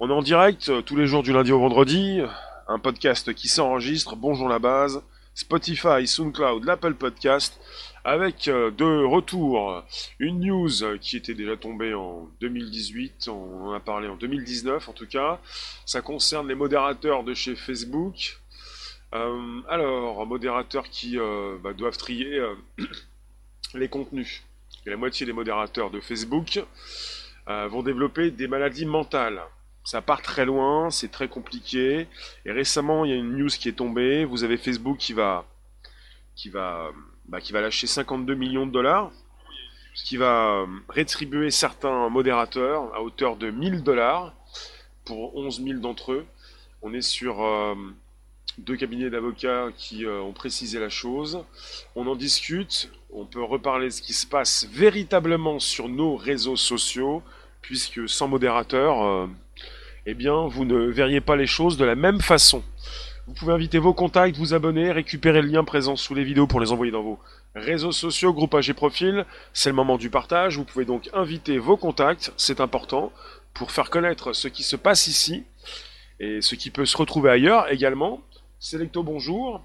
On est en direct euh, tous les jours du lundi au vendredi, un podcast qui s'enregistre, Bonjour la base, Spotify, SoundCloud, l'Apple Podcast, avec euh, de retour une news qui était déjà tombée en 2018, on en a parlé en 2019 en tout cas, ça concerne les modérateurs de chez Facebook. Euh, alors, modérateurs qui bah, doivent trier les contenus. Et la moitié des modérateurs de Facebook euh, vont développer des maladies mentales. Ça part très loin, c'est très compliqué. Et récemment, il y a une news qui est tombée. Vous avez Facebook qui va, qui va, bah, qui va lâcher 52 millions de dollars, qui va euh, rétribuer certains modérateurs à hauteur de 1000 dollars pour 11 000 d'entre eux. On est sur euh, deux cabinets d'avocats qui ont précisé la chose. On en discute on peut reparler de ce qui se passe véritablement sur nos réseaux sociaux, puisque sans modérateur, euh, eh bien, vous ne verriez pas les choses de la même façon. Vous pouvez inviter vos contacts, vous abonner, récupérer le lien présent sous les vidéos pour les envoyer dans vos réseaux sociaux, groupages et profils. C'est le moment du partage. Vous pouvez donc inviter vos contacts, c'est important, pour faire connaître ce qui se passe ici et ce qui peut se retrouver ailleurs également. Selecto bonjour.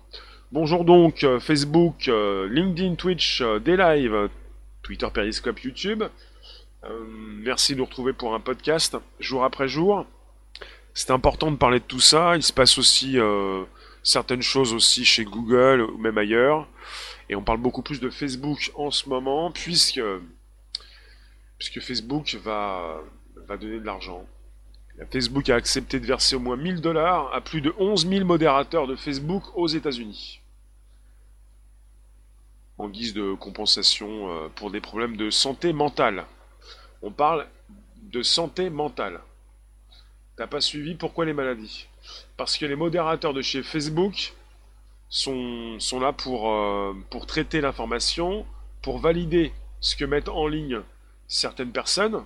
Bonjour donc euh, Facebook, euh, LinkedIn, Twitch, euh, des lives, Twitter, Periscope, YouTube. merci de nous retrouver pour un podcast jour après jour. C'est important de parler de tout ça. Il se passe aussi certaines choses aussi chez Google ou même ailleurs. Et on parle beaucoup plus de Facebook en ce moment puisque, puisque Facebook va, va donner de l'argent. Facebook a accepté de verser au moins 1000 dollars à plus de 11 000 modérateurs de Facebook aux États-Unis. En guise de compensation euh, pour des problèmes de santé mentale. On parle de santé mentale. T'as pas suivi pourquoi les maladies? Parce que les modérateurs de chez Facebook sont, là euh, pour traiter l'information, pour valider ce que mettent en ligne certaines personnes,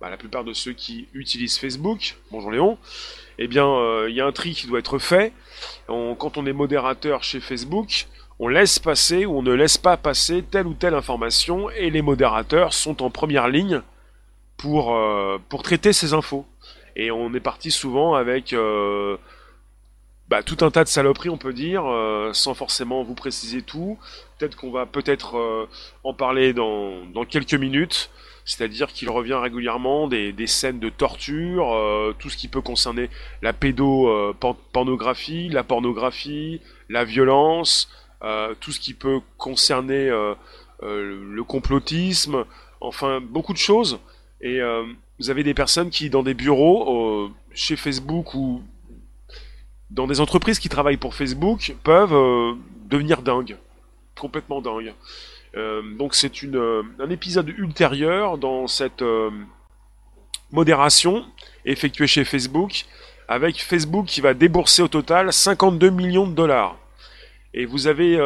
bah, la plupart de ceux qui utilisent Facebook, bonjour Léon, eh bien, euh, il y a un tri qui doit être fait. quand on est modérateur chez Facebook, on laisse passer ou on ne laisse pas passer telle ou telle information et les modérateurs sont en première ligne pour, euh, traiter ces infos. Et on est parti souvent avec euh, bah, tout un tas de saloperies, on peut dire, sans forcément vous préciser tout. Peut-être qu'on va peut-être en parler dans quelques minutes c'est-à-dire qu'il revient régulièrement des, scènes de torture, euh, tout ce qui peut concerner la pédopornographie, la pornographie, la violence, euh, tout ce qui peut concerner euh, le complotisme, enfin beaucoup de choses. Et vous avez des personnes qui, dans des bureaux, chez Facebook ou dans des entreprises qui travaillent pour Facebook, peuvent devenir dingues, complètement dingues. Euh, donc c'est euh, un épisode ultérieur dans cette euh, modération effectuée chez Facebook, avec Facebook qui va débourser au total 52 millions de dollars. Et vous avez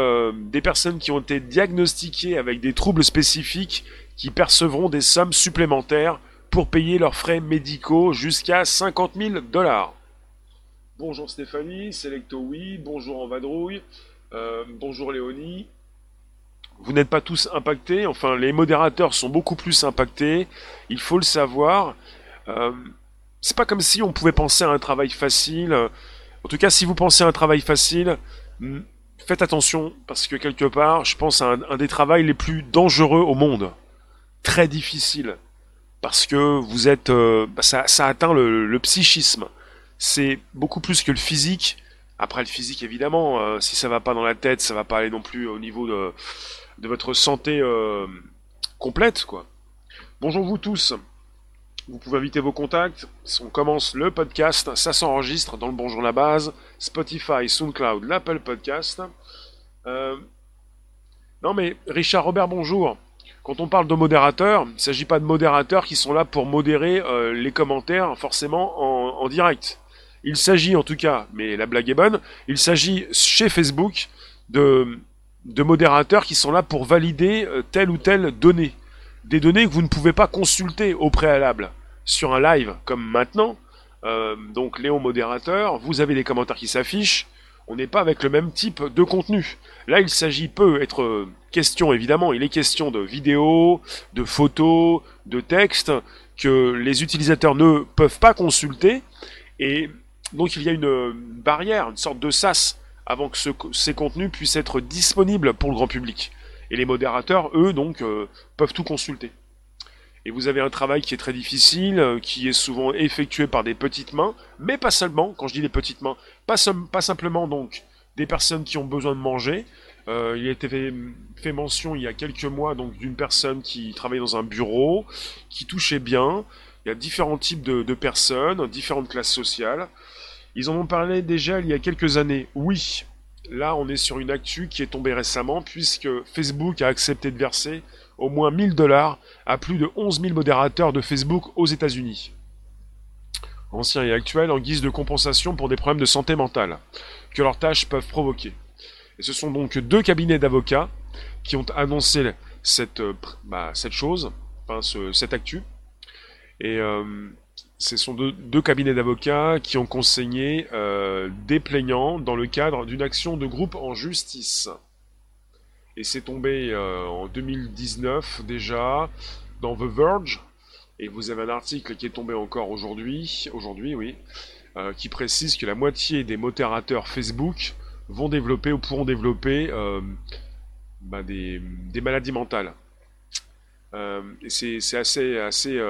des personnes qui ont été diagnostiquées avec des troubles spécifiques qui percevront des sommes supplémentaires pour payer leurs frais médicaux jusqu'à 50 000 dollars. Bonjour Stéphanie, Selecto oui, bonjour Envadrouille, bonjour Léonie, vous n'êtes pas tous impactés, enfin les modérateurs sont beaucoup plus impactés, il faut le savoir. Euh, c'est pas comme si on pouvait penser à un travail facile. En tout cas, si vous pensez à un travail facile, hmm, faites attention, parce que quelque part, je pense à un, des travaux les plus dangereux au monde. Très difficile. Parce que vous êtes. Euh, bah, ça, atteint le, le psychisme. C'est beaucoup plus que le physique. Après le physique, évidemment, euh, si ça va pas dans la tête, ça va pas aller non plus au niveau de de votre santé euh, complète, quoi. Bonjour vous tous. Vous pouvez inviter vos contacts. On commence le podcast. Ça s'enregistre dans le Bonjour la base, Spotify, SoundCloud, l'Apple Podcast. Euh, non mais Richard Robert, bonjour. Quand on parle de modérateurs, il ne s'agit pas de modérateurs qui sont là pour modérer euh, les commentaires forcément en direct. Il s'agit en tout cas, mais la blague est bonne, il s'agit chez Facebook de de modérateurs qui sont là pour valider euh, telle ou telle donnée. Des données que vous ne pouvez pas consulter au préalable sur un live comme maintenant. Euh, donc Léon modérateur, vous avez des commentaires qui s'affichent. on n'est pas avec le même type de contenu. Là, il s'agit peu être euh, question, évidemment, il est question de vidéos, de photos, de textes que les utilisateurs ne peuvent pas consulter. Et donc, il y a une barrière, une sorte de sas avant que ces contenus puissent être disponibles pour le grand public. Et les modérateurs, eux, donc, euh, peuvent tout consulter. Et vous avez un travail qui est très difficile, euh, qui est souvent effectué par des petites mains, mais pas seulement, quand je dis les petites mains, pas, pas simplement donc des personnes qui ont besoin de manger. Euh, il a été fait, mention il y a quelques mois donc d'une personne qui travaillait dans un bureau, qui touchait bien. Il y a différents types de personnes, différentes classes sociales. Ils en ont parlé déjà il y a quelques années. Oui, là on est sur une actu qui est tombée récemment puisque Facebook a accepté de verser au moins 1000 dollars à plus de 11 000 modérateurs de Facebook aux États-Unis. Anciens et actuels en guise de compensation pour des problèmes de santé mentale que leurs tâches peuvent provoquer. Et ce sont donc deux cabinets d'avocats qui ont annoncé cette, euh, bah, chose, enfin cette actu. Et euh, ce sont deux, cabinets d'avocats qui ont conseillé euh, des plaignants dans le cadre d'une action de groupe en justice. Et c'est tombé euh, en 2019 déjà dans The Verge. Et vous avez un article qui est tombé encore aujourd'hui, aujourd'hui oui, euh, qui précise que la moitié des modérateurs Facebook vont développer ou pourront développer euh, bah, des, maladies mentales. et c'est assez, assez,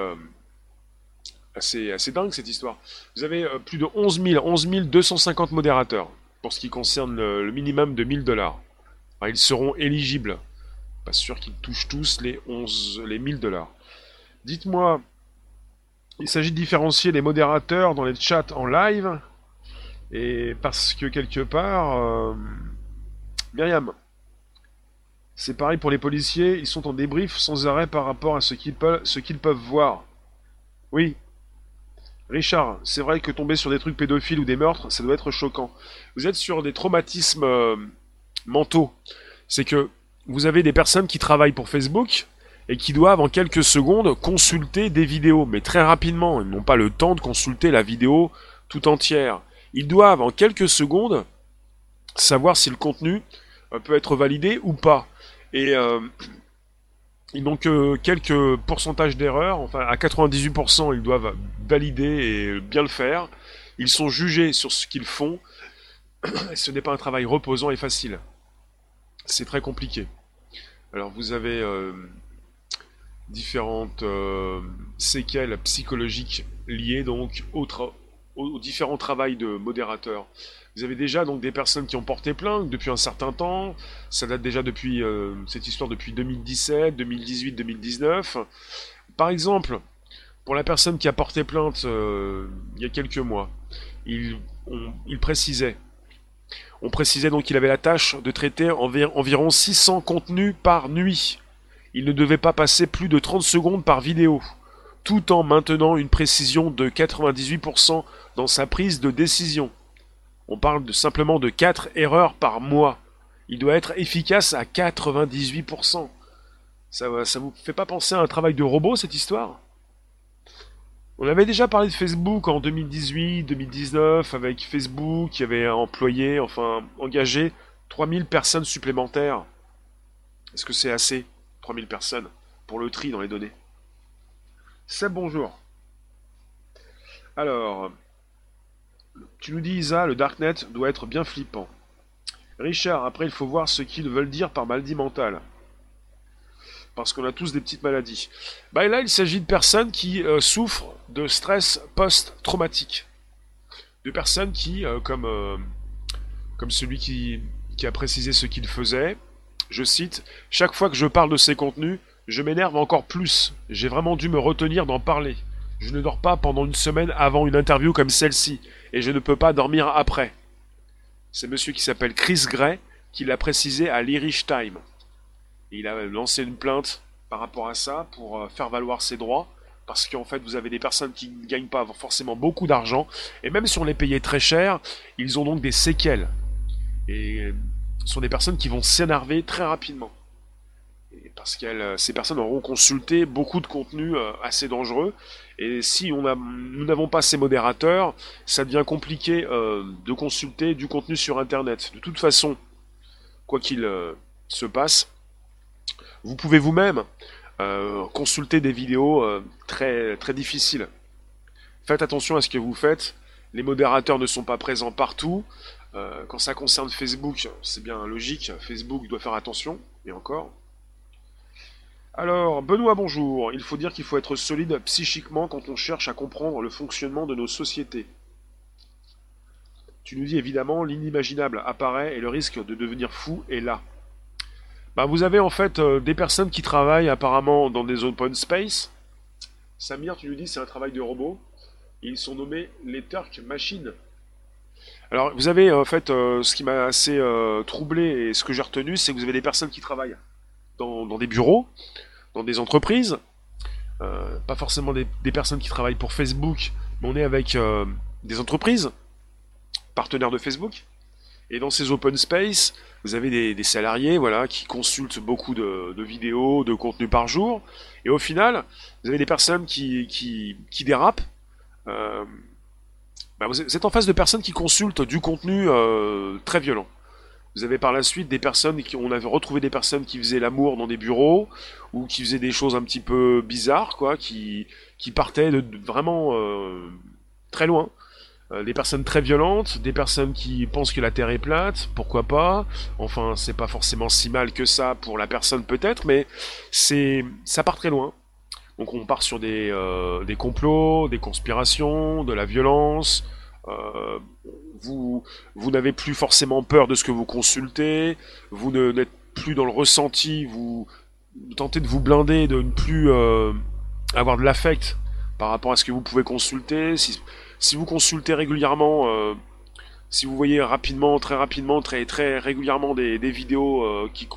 assez, assez dingue cette histoire. Vous avez plus de 11 000, 11 250 modérateurs pour ce qui concerne le, minimum de 1000 dollars ils seront éligibles. Pas sûr qu'ils touchent tous les 11, les 1000 dollars. Dites-moi, il s'agit de différencier les modérateurs dans les chats en live. Et parce que quelque part, euh, Myriam, c'est pareil pour les policiers, ils sont en débrief sans arrêt par rapport à ce qu'ils peuvent voir. Oui. Richard, c'est vrai que tomber sur des trucs pédophiles ou des meurtres, ça doit être choquant. Vous êtes sur des traumatismes euh, mentaux. C'est que vous avez des personnes qui travaillent pour Facebook et qui doivent en quelques secondes consulter des vidéos, mais très rapidement. Ils n'ont pas le temps de consulter la vidéo tout entière. Ils doivent en quelques secondes savoir si le contenu euh, peut être validé ou pas. Et euh, ils n'ont que quelques pourcentages d'erreurs. Enfin, à 98%, ils doivent valider et bien le faire. Ils sont jugés sur ce qu'ils font. ce n'est pas un travail reposant et facile c'est très compliqué. Alors vous avez euh, différentes euh, séquelles psychologiques liées donc au, aux différents travaux de modérateur. Vous avez déjà donc des personnes qui ont porté plainte depuis un certain temps. Ça date déjà depuis euh, cette histoire depuis 2017, 2018, 2019. Par exemple, pour la personne qui a porté plainte il y a quelques mois, il précisait on précisait donc qu'il avait la tâche de traiter environ 600 contenus par nuit. Il ne devait pas passer plus de 30 secondes par vidéo, tout en maintenant une précision de 98% dans sa prise de décision. On parle simplement de 4 erreurs par mois. Il doit être efficace à 98%. Ça, ça vous fait pas penser à un travail de robot cette histoire? On avait déjà parlé de Facebook en 2018, 2019, avec Facebook qui avait employé, enfin engagé 3000 personnes supplémentaires. Est-ce que c'est assez 3000 personnes pour le tri dans les données? C'est bonjour. Alors, tu nous dis Isa, le Darknet doit être bien flippant. Richard, après il faut voir ce qu'ils veulent dire par maladie mentale parce qu'on a tous des petites maladies. Bah, là, il s'agit de personnes qui euh, souffrent de stress post-traumatique. De personnes qui, euh, comme, euh, comme celui qui a précisé ce qu'il faisait, je cite, Chaque fois que je parle de ces contenus, je m'énerve encore plus. J'ai vraiment dû me retenir d'en parler. Je ne dors pas pendant une semaine avant une interview comme celle-ci, et je ne peux pas dormir après. C'est monsieur qui s'appelle Chris Gray qui l'a précisé à l'Irish Time il a lancé une plainte par rapport à ça pour euh, faire valoir ses droits. Parce qu'en fait, vous avez des personnes qui ne gagnent pas forcément beaucoup d'argent. Et même si on les payait très cher, ils ont donc des séquelles. Et ce sont des personnes qui vont s'énerver très rapidement. parce que ces personnes auront consulté beaucoup de contenus assez dangereux. Et si nous n'avons pas ces modérateurs, ça devient compliqué de consulter du contenu sur Internet. De toute façon, quoi qu'il se passe, vous pouvez vous-même consulter des vidéos très, très difficiles. Faites attention à ce que vous faites. Les modérateurs ne sont pas présents partout. Euh, quand ça concerne Facebook, c'est bien logique. Facebook doit faire attention. Et encore. Alors, Benoît, bonjour. Il faut dire qu'il faut être solide psychiquement quand on cherche à comprendre le fonctionnement de nos sociétés. Tu nous dis évidemment, l'inimaginable apparaît et le risque de devenir fou est là. Bah, vous avez en fait euh, des personnes qui travaillent apparemment dans des open space. Samir, tu nous dis c'est un travail de robot ils sont nommés les Turk Machines. Alors, vous avez en fait euh, ce qui m'a assez euh, troublé et ce que j'ai retenu, c'est que vous avez des personnes qui travaillent dans, des bureaux, dans des entreprises, euh, pas forcément des, personnes qui travaillent pour Facebook, mais on est avec des entreprises, partenaires de Facebook. Et dans ces open space, vous avez des, salariés voilà, qui consultent beaucoup de, vidéos, de contenu par jour. Et au final, vous avez des personnes qui, qui dérapent, euh, bah, vous êtes en face de personnes qui consultent du contenu euh, très violent. Vous avez par la suite des personnes qui, on avait retrouvé des personnes qui faisaient l'amour dans des bureaux ou qui faisaient des choses un petit peu bizarres, quoi, qui, qui partaient de, vraiment euh, très loin. des personnes très violentes, des personnes qui pensent que la Terre est plate, pourquoi pas. Enfin, c'est pas forcément si mal que ça pour la personne peut-être, mais c'est ça part très loin. Donc on part sur des, euh, des complots, des conspirations, de la violence. Euh, vous, vous n'avez plus forcément peur de ce que vous consultez. Vous n'êtes plus dans le ressenti. Vous, tentez de vous blinder, de ne plus euh, avoir de l'affect par rapport à ce que vous pouvez consulter. Si, vous consultez régulièrement, si vous voyez rapidement, très rapidement, très très régulièrement des, vidéos qui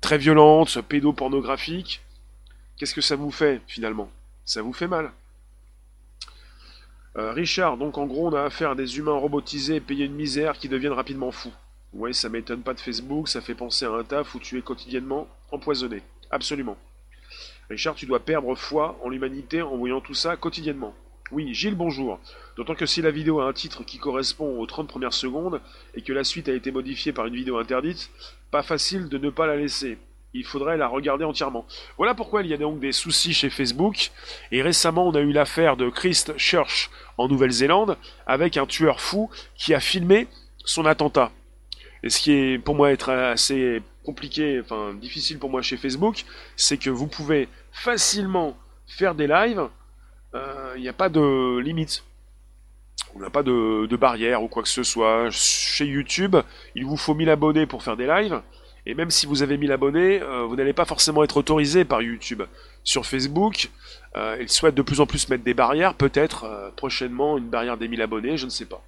très violentes, pédopornographiques, Qu'est-ce que ça vous fait finalement? Ça vous fait mal? Euh, Richard, donc en gros on a affaire à des humains robotisés payés une misère qui deviennent rapidement fous. Oui, ça m'étonne pas de Facebook, ça fait penser à un taf où tu es quotidiennement empoisonné. Absolument. Richard, tu dois perdre foi en l'humanité en voyant tout ça quotidiennement. Oui, Gilles, bonjour. D'autant que si la vidéo a un titre qui correspond aux 30 premières secondes et que la suite a été modifiée par une vidéo interdite, pas facile de ne pas la laisser il faudrait la regarder entièrement. Voilà pourquoi il y a donc des soucis chez Facebook. Et récemment, on a eu l'affaire de Christ Church en Nouvelle-Zélande avec un tueur fou qui a filmé son attentat. Et ce qui est pour moi être assez compliqué, enfin difficile pour moi chez Facebook, c'est que vous pouvez facilement faire des lives. Euh, il n'y a pas de limite. On n'a pas de, de barrière ou quoi que ce soit. Chez YouTube, il vous faut 1000 abonnés pour faire des lives. Et même si vous avez 1000 abonnés, euh, vous n'allez pas forcément être autorisé par YouTube. Sur Facebook, euh, ils souhaitent de plus en plus mettre des barrières, peut-être euh, prochainement une barrière des 1000 abonnés, je ne sais pas.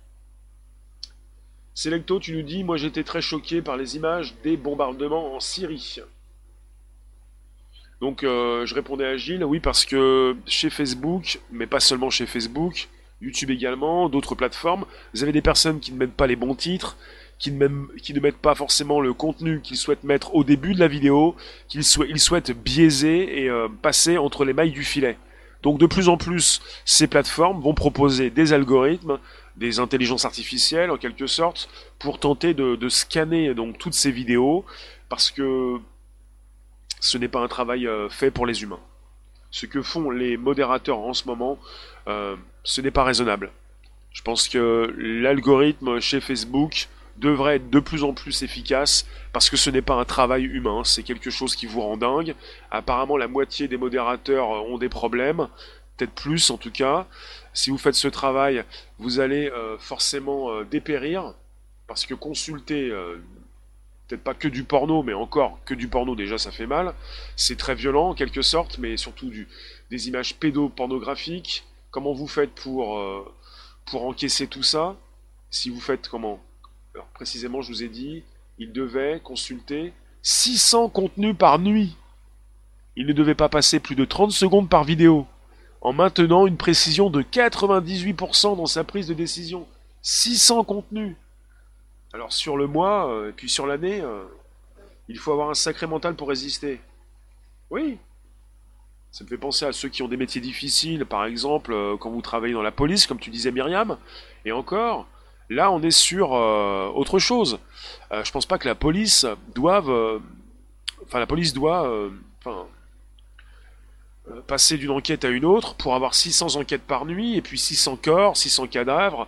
Selecto, tu nous dis, moi j'étais très choqué par les images des bombardements en Syrie. Donc je répondais à Gilles, oui parce que chez Facebook, mais pas seulement chez Facebook, YouTube également, d'autres plateformes, vous avez des personnes qui ne mettent pas les bons titres, qui ne, mettent pas forcément le contenu qu'ils souhaitent mettre au début de la vidéo, qu'ils souhaitent biaiser et euh, passer entre les mailles du filet. Donc de plus en plus, ces plateformes vont proposer des algorithmes, des intelligences artificielles en quelque sorte, pour tenter de, scanner donc toutes ces vidéos, parce que ce n'est pas un travail euh, fait pour les humains. Ce que font les modérateurs en ce moment, euh, ce n'est pas raisonnable. Je pense que l'algorithme chez Facebook devrait être de plus en plus efficace parce que ce n'est pas un travail humain, c'est quelque chose qui vous rend dingue. Apparemment, la moitié des modérateurs ont des problèmes, peut-être plus en tout cas. Si vous faites ce travail, vous allez euh, forcément euh, dépérir parce que consulter euh, peut-être pas que du porno, mais encore que du porno déjà ça fait mal. C'est très violent en quelque sorte, mais surtout des images pédopornographiques. Comment vous faites pour, pour encaisser tout ça? Si vous faites comment? Alors précisément, je vous ai dit, il devait consulter 600 contenus par nuit. Il ne devait pas passer plus de 30 secondes par vidéo, en maintenant une précision de 98% dans sa prise de décision. 600 contenus. Alors sur le mois, euh, et puis sur l'année, euh, il faut avoir un sacré mental pour résister. Oui. Ça me fait penser à ceux qui ont des métiers difficiles, par exemple, euh, quand vous travaillez dans la police, comme tu disais Myriam. Et encore, là, on est sur euh, autre chose. Euh, je pense pas que la police doive. Enfin, la police doit. Passer d'une enquête à une autre pour avoir 600 enquêtes par nuit, et puis 600 corps, 600 cadavres,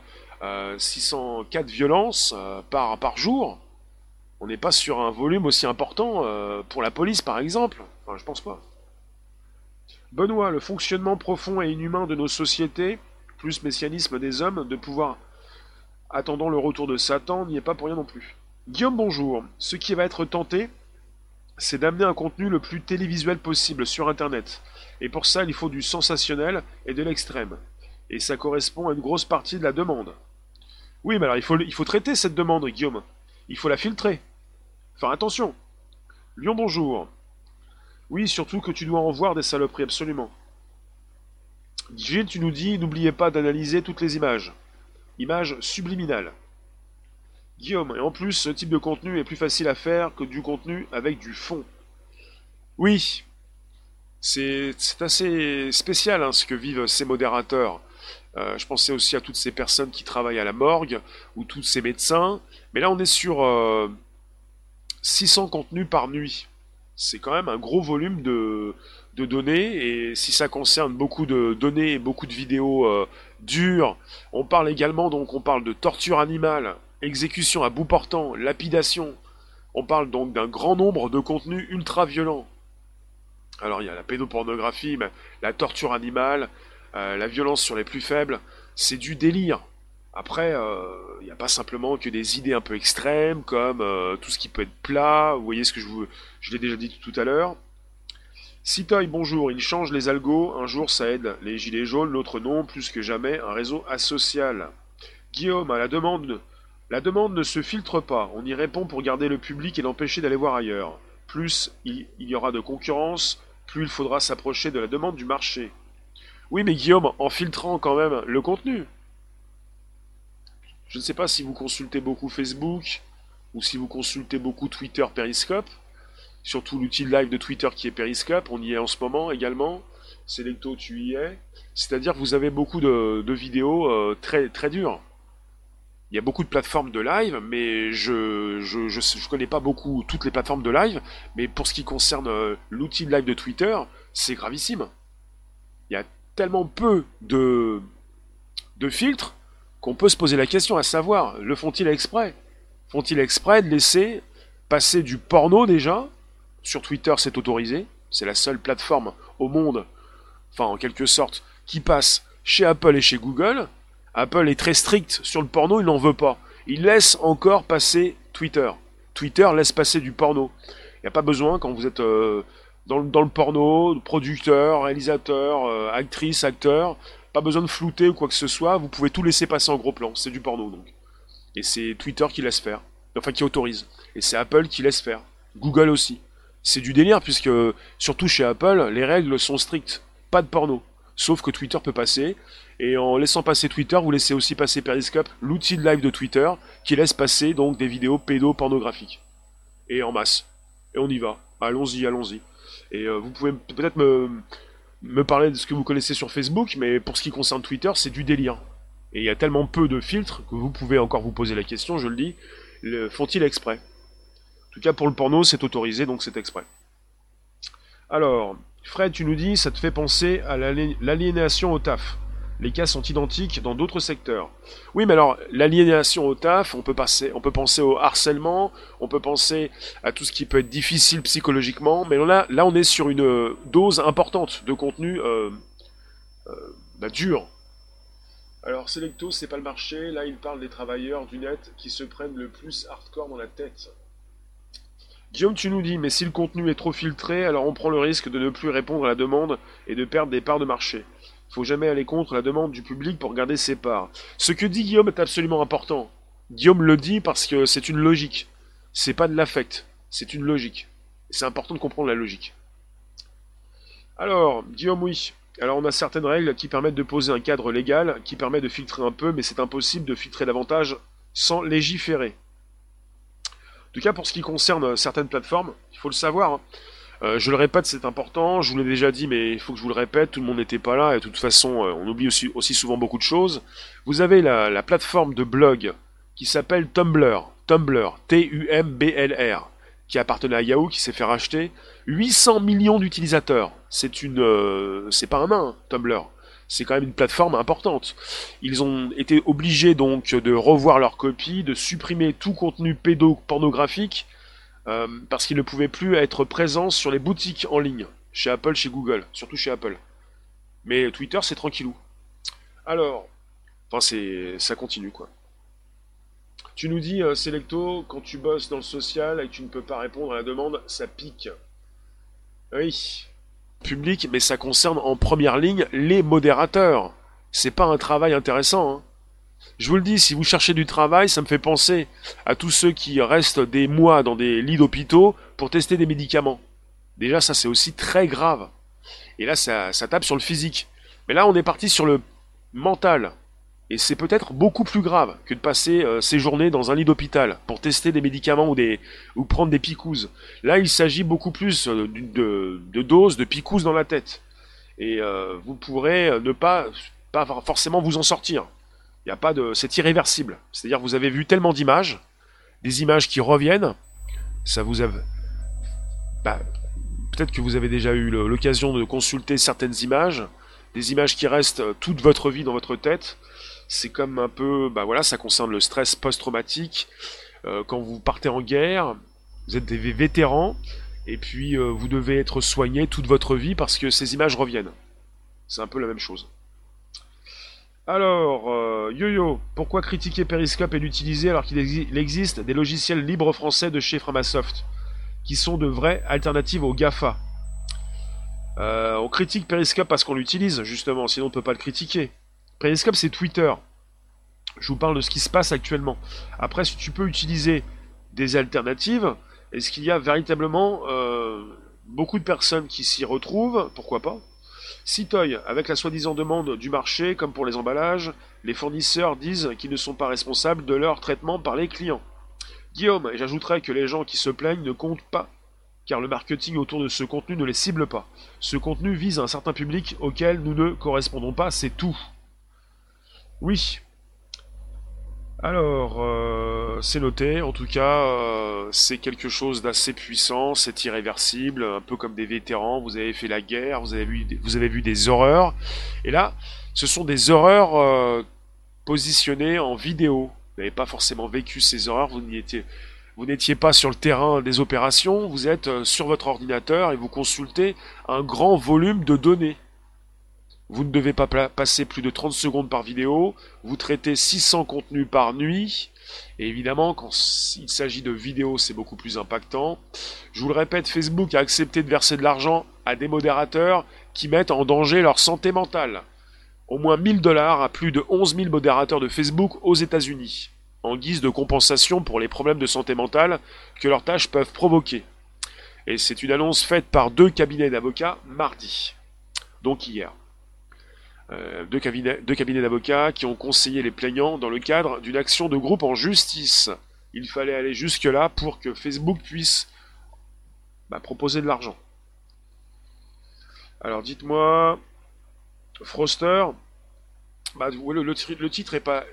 600 cas de violence par, par jour. On n'est pas sur un volume aussi important pour la police, par exemple. Enfin, je pense pas. Benoît, le fonctionnement profond et inhumain de nos sociétés, plus messianisme des hommes, de pouvoir attendant le retour de Satan, n'y est pas pour rien non plus. Guillaume, bonjour. Ce qui va être tenté, c'est d'amener un contenu le plus télévisuel possible sur Internet. Et pour ça, il faut du sensationnel et de l'extrême. Et ça correspond à une grosse partie de la demande. Oui, mais alors il faut, traiter cette demande, Guillaume. Il faut la filtrer. Enfin, attention. Lyon, bonjour. Oui, surtout que tu dois en voir des saloperies, absolument. Gilles, tu nous dis, n'oubliez pas d'analyser toutes les images. Images subliminales. Guillaume, et en plus, ce type de contenu est plus facile à faire que du contenu avec du fond. Oui, c'est assez spécial hein, ce que vivent ces modérateurs. Euh, je pensais aussi à toutes ces personnes qui travaillent à la morgue, ou tous ces médecins. Mais là, on est sur 600 euh, contenus par nuit c'est quand même un gros volume de, données et si ça concerne beaucoup de données et beaucoup de vidéos euh, dures, on parle également donc on parle de torture animale, exécution à bout portant, lapidation. On parle donc d'un grand nombre de contenus ultra violents. Alors il y a la pédopornographie, la torture animale, euh, la violence sur les plus faibles, c'est du délire. Après, il euh, n'y a pas simplement que des idées un peu extrêmes, comme euh, tout ce qui peut être plat, vous voyez ce que je vous... Je l'ai déjà dit tout à l'heure. Citoy, bonjour, il change les algos, un jour ça aide les gilets jaunes, l'autre non, plus que jamais, un réseau asocial. Guillaume, à la demande... La demande ne se filtre pas, on y répond pour garder le public et l'empêcher d'aller voir ailleurs. Plus il y aura de concurrence, plus il faudra s'approcher de la demande du marché. Oui, mais Guillaume, en filtrant quand même le contenu. Je ne sais pas si vous consultez beaucoup Facebook ou si vous consultez beaucoup Twitter Periscope, surtout l'outil live de Twitter qui est Periscope, on y est en ce moment également. Selecto, tu y es. C'est-à-dire vous avez beaucoup de, vidéos euh, très, très dures. Il y a beaucoup de plateformes de live, mais je je, connais pas beaucoup toutes les plateformes de live. Mais pour ce qui concerne euh, l'outil live de Twitter, c'est gravissime. Il y a tellement peu de, de filtres qu'on peut se poser la question, à savoir, le font-ils exprès? Font-ils exprès de laisser passer du porno déjà? Sur Twitter, c'est autorisé. C'est la seule plateforme au monde, enfin en quelque sorte, qui passe chez Apple et chez Google. Apple est très strict sur le porno, il n'en veut pas. Il laisse encore passer Twitter. Twitter laisse passer du porno. Il n'y a pas besoin, quand vous êtes euh, dans, le porno, producteur, réalisateur, euh, actrice, acteur, pas besoin de flouter ou quoi que ce soit, vous pouvez tout laisser passer en gros plan, c'est du porno donc. Et c'est Twitter qui laisse faire, enfin qui autorise. Et c'est Apple qui laisse faire. Google aussi. C'est du délire puisque, surtout chez Apple, les règles sont strictes. Pas de porno. Sauf que Twitter peut passer. Et en laissant passer Twitter, vous laissez aussi passer Periscope, l'outil de live de Twitter, qui laisse passer donc des vidéos pédopornographiques. Et en masse. Et on y va. Allons-y, allons-y. Et euh, vous pouvez peut-être me, parler de ce que vous connaissez sur Facebook, mais pour ce qui concerne Twitter, c'est du délire. Et il y a tellement peu de filtres que vous pouvez encore vous poser la question, je le dis, font-ils exprès? Tout cas, pour le porno, c'est autorisé, donc c'est exprès. Alors, Fred, tu nous dis, ça te fait penser à l'aliénation au taf les cas sont identiques dans d'autres secteurs. Oui, mais alors, l'aliénation au taf, on peut, penser au harcèlement, on peut penser à tout ce qui peut être difficile psychologiquement, mais là, on est sur une dose importante de contenu euh, euh, bah, dur. Alors, Selecto, c'est pas le marché, là, il parle des travailleurs du net qui se prennent le plus hardcore dans la tête. Guillaume, tu nous dis, mais si le contenu est trop filtré, alors on prend le risque de ne plus répondre à la demande et de perdre des parts de marché faut jamais aller contre la demande du public pour garder ses parts. Ce que dit Guillaume est absolument important. Guillaume le dit parce que c'est une logique. C'est pas de l'affect, c'est une logique. C'est important de comprendre la logique. Alors, Guillaume, oui. Alors, on a certaines règles qui permettent de poser un cadre légal, qui permet de filtrer un peu, mais c'est impossible de filtrer davantage sans légiférer. En tout cas, pour ce qui concerne certaines plateformes, il faut le savoir, hein. Euh, je le répète, c'est important. Je vous l'ai déjà dit, mais il faut que je vous le répète. Tout le monde n'était pas là. Et de toute façon, euh, on oublie aussi, souvent beaucoup de choses. Vous avez la, la plateforme de blog qui s'appelle Tumblr. Tumblr. T-U-M-B-L-R. Qui appartenait à Yahoo, qui s'est fait racheter. 800 millions d'utilisateurs. C'est une, euh, c'est pas un main, hein, Tumblr. C'est quand même une plateforme importante. Ils ont été obligés donc de revoir leur copie, de supprimer tout contenu pédopornographique euh, parce qu'ils ne pouvaient plus être présents sur les boutiques en ligne, chez Apple, chez Google, surtout chez Apple. Mais Twitter, c'est tranquillou. Alors, enfin, ça continue quoi. Tu nous dis, euh, Selecto, quand tu bosses dans le social et que tu ne peux pas répondre à la demande, ça pique. Oui, public, mais ça concerne en première ligne les modérateurs. C'est pas un travail intéressant. Hein. Je vous le dis, si vous cherchez du travail, ça me fait penser à tous ceux qui restent des mois dans des lits d'hôpitaux pour tester des médicaments. Déjà, ça c'est aussi très grave. Et là, ça, ça tape sur le physique. Mais là, on est parti sur le mental. Et c'est peut-être beaucoup plus grave que de passer euh, ses journées dans un lit d'hôpital pour tester des médicaments ou, des, ou prendre des picouses. Là, il s'agit beaucoup plus euh, de, doses de picouses dans la tête. Et euh, vous pourrez ne pas, pas forcément vous en sortir. Il y a pas de, c'est irréversible. C'est-à-dire vous avez vu tellement d'images, des images qui reviennent, ça vous a, bah, peut-être que vous avez déjà eu l'occasion de consulter certaines images, des images qui restent toute votre vie dans votre tête c'est comme un peu, bah voilà, ça concerne le stress post-traumatique. Euh, quand vous partez en guerre, vous êtes des vétérans, et puis euh, vous devez être soigné toute votre vie parce que ces images reviennent. C'est un peu la même chose. Alors, euh, Yo-Yo, pourquoi critiquer Periscope et l'utiliser alors qu'il existe des logiciels libres français de chez Framasoft qui sont de vraies alternatives aux GAFA On critique Periscope parce qu'on l'utilise, justement, sinon on ne peut pas le critiquer. Periscope, c'est Twitter. Je vous parle de ce qui se passe actuellement. Après, si tu peux utiliser des alternatives, est-ce qu'il y a véritablement euh, beaucoup de personnes qui s'y retrouvent? Pourquoi pas? Citoy, avec la soi-disant demande du marché, comme pour les emballages, les fournisseurs disent qu'ils ne sont pas responsables de leur traitement par les clients. Guillaume, j'ajouterais que les gens qui se plaignent ne comptent pas, car le marketing autour de ce contenu ne les cible pas. Ce contenu vise un certain public auquel nous ne correspondons pas, c'est tout. Oui. Alors, euh, c'est noté. En tout cas, euh, c'est quelque chose d'assez puissant, c'est irréversible, un peu comme des vétérans. Vous avez fait la guerre, vous avez vu, vous avez vu des horreurs. Et là, ce sont des horreurs euh, positionnées en vidéo. Vous n'avez pas forcément vécu ces horreurs, vous n'étiez, vous n'étiez pas sur le terrain des opérations, vous êtes sur votre ordinateur et vous consultez un grand volume de données. Vous ne devez pas passer plus de 30 secondes par vidéo. Vous traitez 600 contenus par nuit. Et évidemment, quand il s'agit de vidéos, c'est beaucoup plus impactant. Je vous le répète, Facebook a accepté de verser de l'argent à des modérateurs qui mettent en danger leur santé mentale. Au moins 1000 dollars à plus de 11 000 modérateurs de Facebook aux États-Unis, en guise de compensation pour les problèmes de santé mentale que leurs tâches peuvent provoquer. Et c'est une annonce faite par deux cabinets d'avocats mardi, donc hier. Euh, deux cabinets, d'avocats qui ont conseillé les plaignants dans le cadre d'une action de groupe en justice. Il fallait aller jusque-là pour que Facebook puisse bah, proposer de l'argent. Alors dites-moi, Froster, bah, le, titre n'est pas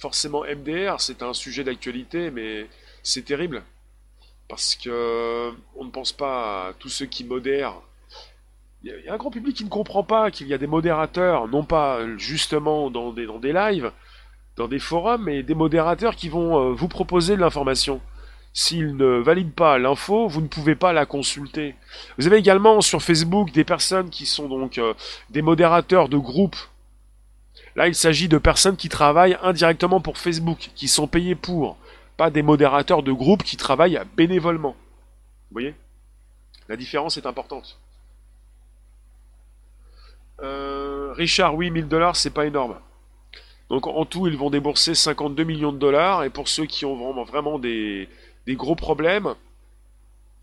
forcément MDR, c'est un sujet d'actualité, mais c'est terrible. Parce que on ne pense pas à tous ceux qui modèrent il y a un grand public qui ne comprend pas qu'il y a des modérateurs, non pas justement dans des, dans des lives, dans des forums, mais des modérateurs qui vont euh, vous proposer de l'information. S'ils ne valident pas l'info, vous ne pouvez pas la consulter. Vous avez également sur Facebook des personnes qui sont donc euh, des modérateurs de groupes. Là, il s'agit de personnes qui travaillent indirectement pour Facebook, qui sont payées pour, pas des modérateurs de groupes qui travaillent bénévolement. Vous voyez? La différence est importante. Euh, Richard, oui, 1000 dollars, c'est pas énorme. Donc en tout, ils vont débourser 52 millions de dollars. Et pour ceux qui ont vraiment, des, gros problèmes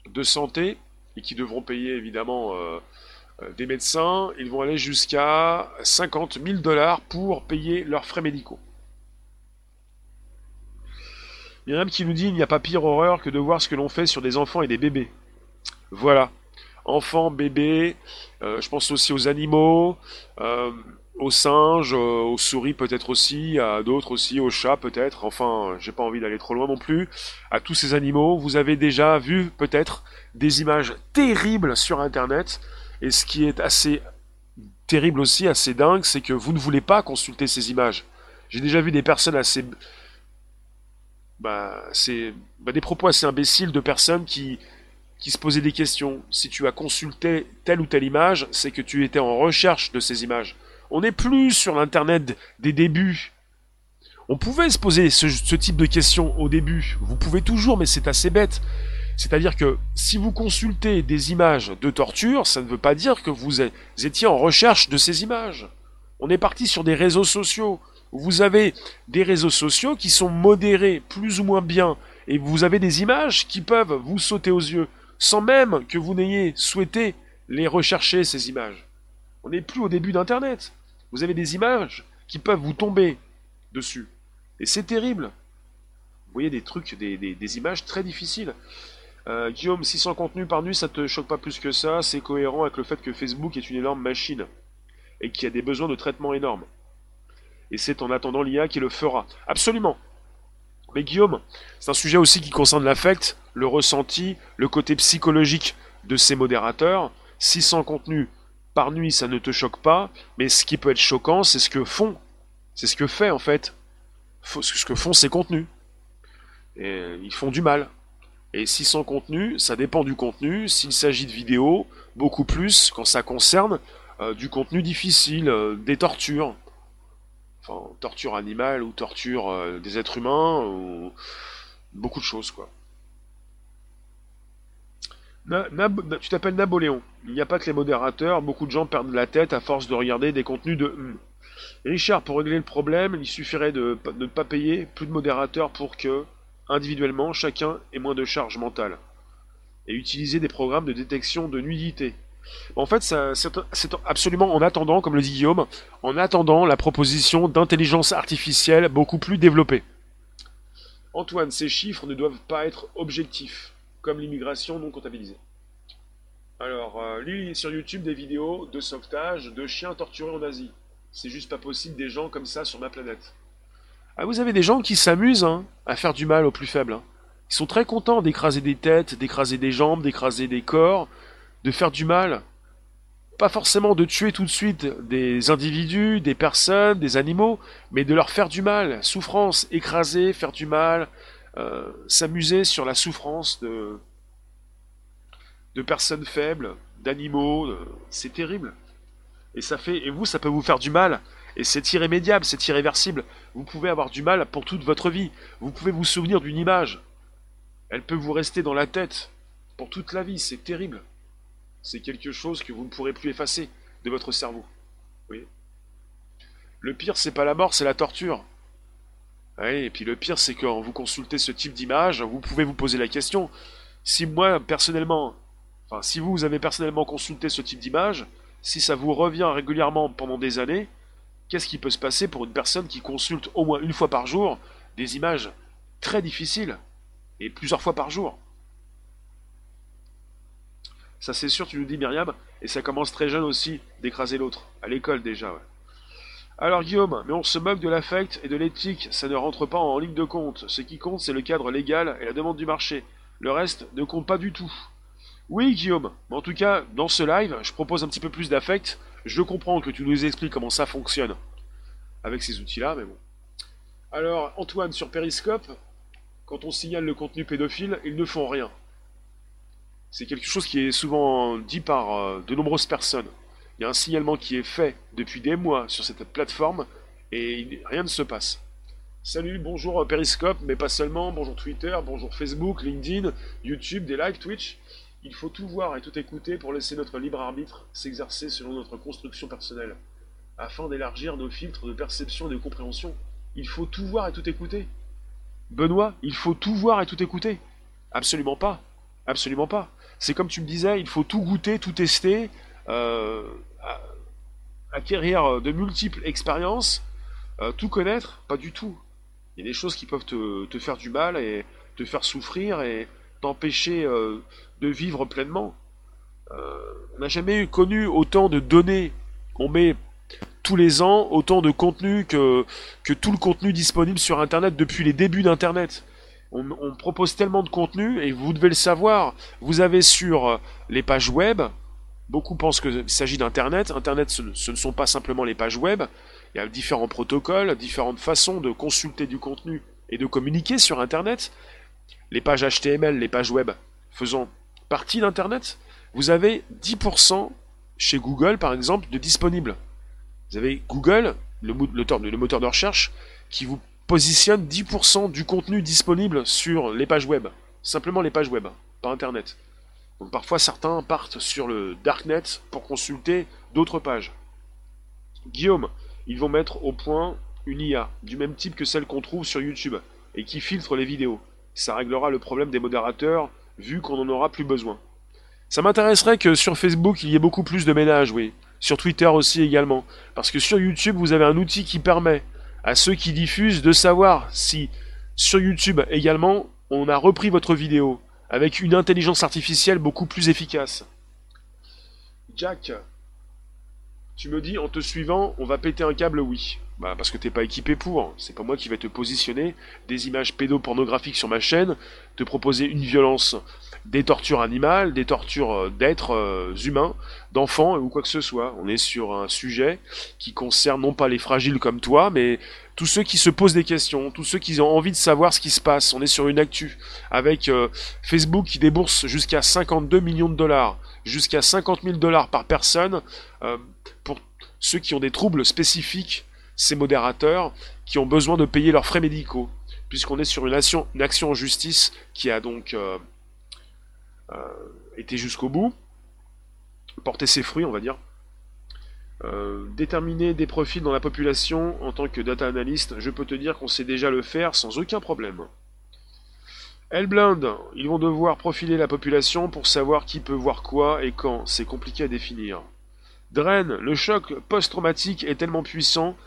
de santé et qui devront payer évidemment euh, euh, des médecins, ils vont aller jusqu'à 50 000 dollars pour payer leurs frais médicaux. A qui nous dit il n'y a pas pire horreur que de voir ce que l'on fait sur des enfants et des bébés. Voilà. enfants, bébés, je pense aussi aux animaux, aux singes, aux souris peut-être aussi, à d'autres aussi, aux chats peut-être, enfin j'ai pas envie d'aller trop loin non plus, à tous ces animaux, vous avez déjà vu peut-être des images terribles sur internet, et ce qui est assez terrible aussi, assez dingue, c'est que vous ne voulez pas consulter ces images. J'ai déjà vu des personnes assez... Bah, c'est bah, des propos assez imbéciles de personnes qui, qui se posaient des questions. Si tu as consulté telle ou telle image, c'est que tu étais en recherche de ces images. On n'est plus sur l'Internet des débuts. On pouvait se poser ce, ce type de questions au début. Vous pouvez toujours, mais c'est assez bête. C'est-à-dire que si vous consultez des images de torture, ça ne veut pas dire que vous étiez en recherche de ces images. On est parti sur des réseaux sociaux. Vous avez des réseaux sociaux qui sont modérés plus ou moins bien, et vous avez des images qui peuvent vous sauter aux yeux, sans même que vous n'ayez souhaité les rechercher, ces images. On n'est plus au début d'Internet. Vous avez des images qui peuvent vous tomber dessus. Et c'est terrible. Vous voyez des trucs, des, des images très difficiles. Euh, Guillaume, 600 contenus par nuit, ça te choque pas plus que ça, c'est cohérent avec le fait que Facebook est une énorme machine et qui a des besoins de traitement énormes. Et c'est en attendant l'IA qui le fera. Absolument. Mais Guillaume, c'est un sujet aussi qui concerne l'affect, le ressenti, le côté psychologique de ces modérateurs. 600 contenus par nuit, ça ne te choque pas, mais ce qui peut être choquant, c'est ce que font. C'est ce que fait en fait. Ce que font ces contenus. Et ils font du mal. Et si sans contenu, ça dépend du contenu. S'il s'agit de vidéos, beaucoup plus quand ça concerne euh, du contenu difficile, euh, des tortures. Enfin, torture animale ou torture euh, des êtres humains, ou beaucoup de choses, quoi. tu t'appelles Napoléon. Il n'y a pas que les modérateurs, beaucoup de gens perdent la tête à force de regarder des contenus de. Richard, pour régler le problème, il suffirait de ne pas payer plus de modérateurs pour que individuellement, chacun ait moins de charge mentale. Et utiliser des programmes de détection de nudité. En fait, c'est absolument en attendant, comme le dit Guillaume, en attendant la proposition d'intelligence artificielle beaucoup plus développée. Antoine, ces chiffres ne doivent pas être objectifs, comme l'immigration non comptabilisée. Alors, euh, sur YouTube des vidéos de sauvetage de chiens torturés en Asie. C'est juste pas possible des gens comme ça sur ma planète. Ah, vous avez des gens qui s'amusent hein, à faire du mal aux plus faibles. Hein. Ils sont très contents d'écraser des têtes, d'écraser des jambes, d'écraser des corps, de faire du mal. Pas forcément de tuer tout de suite des individus, des personnes, des animaux, mais de leur faire du mal. Souffrance, écraser, faire du mal, euh, s'amuser sur la souffrance de, personnes faibles, d'animaux. C'est terrible. Et ça fait, et vous, ça peut vous faire du mal. Et c'est irrémédiable, c'est irréversible. Vous pouvez avoir du mal pour toute votre vie. Vous pouvez vous souvenir d'une image. Elle peut vous rester dans la tête pour toute la vie. C'est terrible. C'est quelque chose que vous ne pourrez plus effacer de votre cerveau. Oui. Le pire, c'est pas la mort, c'est la torture. et puis le pire, c'est quand vous consultez ce type d'image, vous pouvez vous poser la question si moi, personnellement, enfin, si vous avez personnellement consulté ce type d'image, si ça vous revient régulièrement pendant des années, Qu'est-ce qui peut se passer pour une personne qui consulte au moins une fois par jour des images très difficiles et plusieurs fois par jour? Ça c'est sûr, tu nous dis Myriam, et ça commence très jeune aussi d'écraser l'autre, à l'école déjà. Alors Guillaume, mais on se moque de l'affect et de l'éthique, ça ne rentre pas en ligne de compte. Ce qui compte, c'est le cadre légal et la demande du marché. Le reste ne compte pas du tout. Oui Guillaume, mais en tout cas, dans ce live, je propose un petit peu plus d'affect je comprends que tu nous expliques comment ça fonctionne avec ces outils-là, mais bon. Alors, Antoine, sur Periscope, quand on signale le contenu pédophile, ils ne font rien. C'est quelque chose qui est souvent dit par euh, de nombreuses personnes. Il y a un signalement qui est fait depuis des mois sur cette plateforme et rien ne se passe. Salut, bonjour Periscope, mais pas seulement, bonjour Twitter, bonjour Facebook, LinkedIn, YouTube, des lives, Twitch. Il faut tout voir et tout écouter pour laisser notre libre arbitre s'exercer selon notre construction personnelle. Afin d'élargir nos filtres de perception et de compréhension, il faut tout voir et tout écouter. Benoît, il faut tout voir et tout écouter. Absolument pas. Absolument pas. C'est comme tu me disais, il faut tout goûter, tout tester, euh, acquérir de multiples expériences, euh, tout connaître, pas du tout. Il y a des choses qui peuvent te, faire du mal et te faire souffrir et t'empêcher euh, de vivre pleinement. on n'a jamais connu autant de données. On met tous les ans autant de contenu que tout le contenu disponible sur Internet depuis les débuts d'Internet. On, propose tellement de contenu et vous devez le savoir. Vous avez sur les pages web, beaucoup pensent qu'il s'agit d'Internet. Internet, ce, ne sont pas simplement les pages web. Il y a différents protocoles, différentes façons de consulter du contenu et de communiquer sur Internet. Les pages HTML, les pages web faisant partie d'Internet. Vous avez 10% chez Google, par exemple, de disponibles. Vous avez Google, le, moteur, de recherche, qui vous positionne 10% du contenu disponible sur les pages web. Simplement les pages web, pas Internet. Donc parfois certains partent sur le Darknet pour consulter d'autres pages. Guillaume, ils vont mettre au point une IA, du même type que celle qu'on trouve sur YouTube, et qui filtre les vidéos. Ça réglera le problème des modérateurs, vu qu'on n'en aura plus besoin. Ça m'intéresserait que sur Facebook, il y ait beaucoup plus de ménage, oui. Sur Twitter aussi également. Parce que sur YouTube, vous avez un outil qui permet à ceux qui diffusent de savoir si sur YouTube également, on a repris votre vidéo avec une intelligence artificielle beaucoup plus efficace. Jack, tu me dis en te suivant, on va péter un câble, oui. Bah parce que t'es pas équipé pour. C'est pas moi qui vais te positionner des images pédopornographiques sur ma chaîne, te proposer une violence des tortures animales, des tortures euh, d'êtres euh, humains, d'enfants ou quoi que ce soit. On est sur un sujet qui concerne non pas les fragiles comme toi, mais tous ceux qui se posent des questions, tous ceux qui ont envie de savoir ce qui se passe. On est sur une actu avec euh, Facebook qui débourse jusqu'à 52 millions de dollars, jusqu'à 50 000 dollars par personne pour ceux qui ont des troubles spécifiques, ces modérateurs, qui ont besoin de payer leurs frais médicaux puisqu'on est sur une action, une action en justice qui a donc euh, été jusqu'au bout, porter ses fruits, on va dire. Euh, déterminer des profils dans la population en tant que data analyst, je peux te dire qu'on sait déjà le faire sans aucun problème. Hellblind, ils vont devoir profiler la population pour savoir qui peut voir quoi et quand, c'est compliqué à définir. Drain, le choc post-traumatique est tellement puissant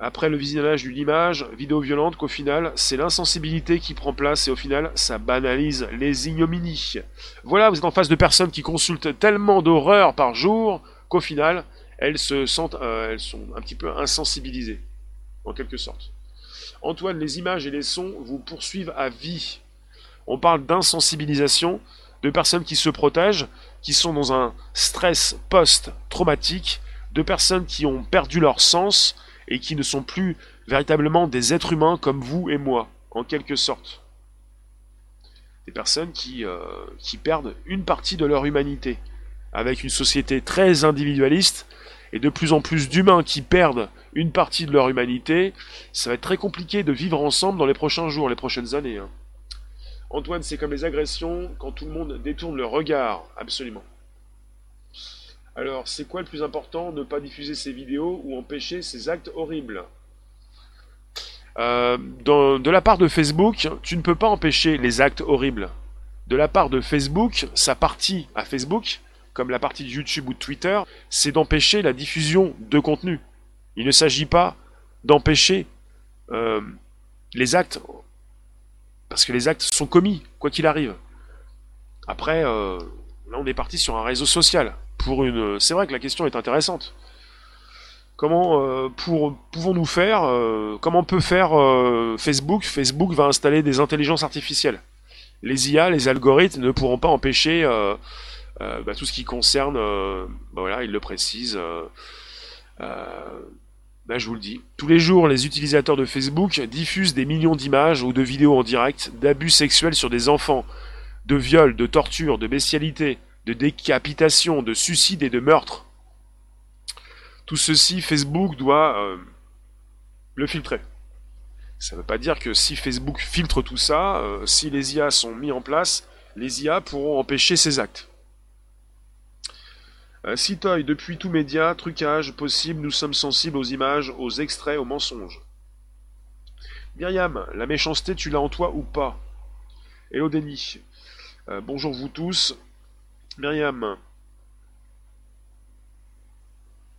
après le visionnage d'une image vidéo violente qu'au final, c'est l'insensibilité qui prend place et au final, ça banalise les ignominies. Voilà, vous êtes en face de personnes qui consultent tellement d'horreurs par jour qu'au final, elles se sentent, euh, elles sont un petit peu insensibilisées, en quelque sorte. Antoine, les images et les sons vous poursuivent à vie. On parle d'insensibilisation, de personnes qui se protègent, qui sont dans un stress post-traumatique, de personnes qui ont perdu leur sens, et qui ne sont plus véritablement des êtres humains comme vous et moi, en quelque sorte. Des personnes qui, euh, qui perdent une partie de leur humanité, avec une société très individualiste et de plus en plus d'humains qui perdent une partie de leur humanité, ça va être très compliqué de vivre ensemble dans les prochains jours, les prochaines années. Hein. Antoine, c'est comme les agressions, quand tout le monde détourne le regard, absolument. Alors, c'est quoi le plus important Ne pas diffuser ces vidéos ou empêcher ces actes horribles? Euh, De la part de Facebook, tu ne peux pas empêcher les actes horribles. De la part de Facebook, sa partie à Facebook, comme la partie de YouTube ou de Twitter, c'est d'empêcher la diffusion de contenu. Il ne s'agit pas d'empêcher euh, les actes, parce que les actes sont commis, quoi qu'il arrive. Après, euh, là on est parti sur un réseau social pour une. C'est vrai que la question est intéressante. Comment euh, pouvons-nous faire euh, Comment peut faire euh, Facebook? Facebook va installer des intelligences artificielles. Les IA, les algorithmes ne pourront pas empêcher bah, tout ce qui concerne. Bah, voilà, il le précise. Bah, je vous le dis. Tous les jours, les utilisateurs de Facebook diffusent des millions d'images ou de vidéos en direct d'abus sexuels sur des enfants, de viols, de tortures, de bestialité, de décapitation, de suicide et de meurtre. Tout ceci, Facebook doit euh, le filtrer. Ça ne veut pas dire que si Facebook filtre tout ça, euh, si les IA sont mis en place, les IA pourront empêcher ces actes. Euh, Citoy, depuis tout média, trucage possible, nous sommes sensibles aux images, aux extraits, aux mensonges. Myriam, la méchanceté, tu l'as en toi ou pas? Hello Denis. bonjour vous tous. Myriam.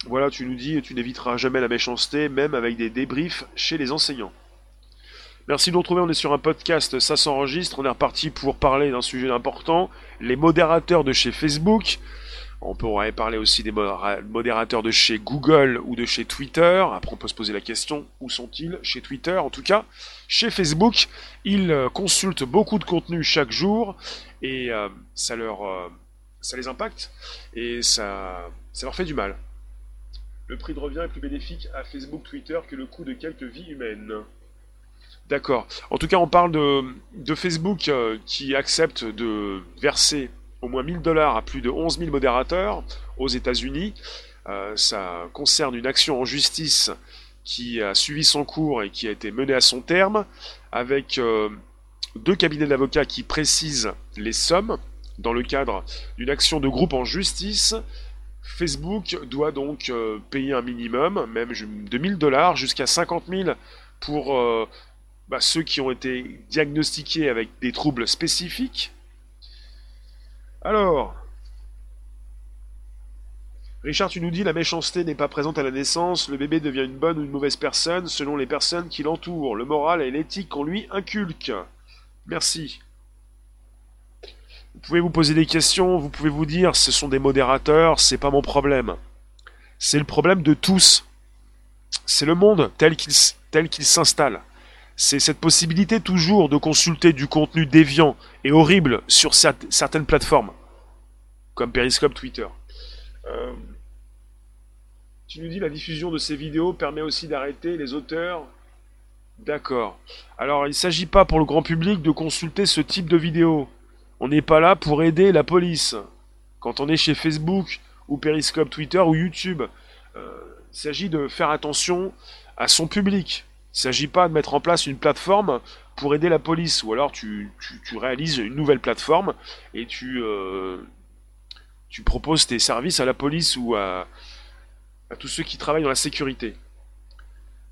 Voilà, tu nous dis, tu n'éviteras jamais la méchanceté, même avec des débriefs chez les enseignants. Merci de nous retrouver, on est sur un podcast, ça s'enregistre, on est reparti pour parler d'un sujet important, les modérateurs de chez Facebook. On pourrait parler aussi des modérateurs de chez Google ou de chez Twitter. Après, on peut se poser la question, où sont-ils Chez Twitter, en tout cas. Chez Facebook, ils consultent beaucoup de contenu chaque jour et euh, ça, leur, euh, ça les impacte et ça, ça leur fait du mal. Le prix de revient est plus bénéfique à Facebook Twitter que le coût de quelques vies humaines. D'accord. En tout cas, on parle de, de Facebook qui accepte de verser au moins 1000 dollars à plus de 11 000 modérateurs aux États-Unis. Euh, ça concerne une action en justice qui a suivi son cours et qui a été menée à son terme, avec euh, deux cabinets d'avocats qui précisent les sommes dans le cadre d'une action de groupe en justice. Facebook doit donc euh, payer un minimum, même de 1000 dollars jusqu'à 50 000 pour bah, ceux qui ont été diagnostiqués avec des troubles spécifiques alors, Richard, tu nous dis la méchanceté n'est pas présente à la naissance, le bébé devient une bonne ou une mauvaise personne selon les personnes qui l'entourent, le moral et l'éthique qu'on lui inculque. Merci. Vous pouvez vous poser des questions, vous pouvez vous dire ce sont des modérateurs, c'est pas mon problème. C'est le problème de tous. C'est le monde tel qu'il s'installe c'est cette possibilité toujours de consulter du contenu déviant et horrible sur certaines plateformes, comme Periscope, Twitter. Euh, tu nous dis la diffusion de ces vidéos permet aussi d'arrêter les auteurs. D'accord. Alors il ne s'agit pas pour le grand public de consulter ce type de vidéos. On n'est pas là pour aider la police. Quand on est chez Facebook ou Periscope, Twitter ou YouTube, euh, il s'agit de faire attention à son public. Il ne s'agit pas de mettre en place une plateforme pour aider la police, ou alors tu, réalises une nouvelle plateforme et tu, euh, tu proposes tes services à la police ou à, tous ceux qui travaillent dans la sécurité.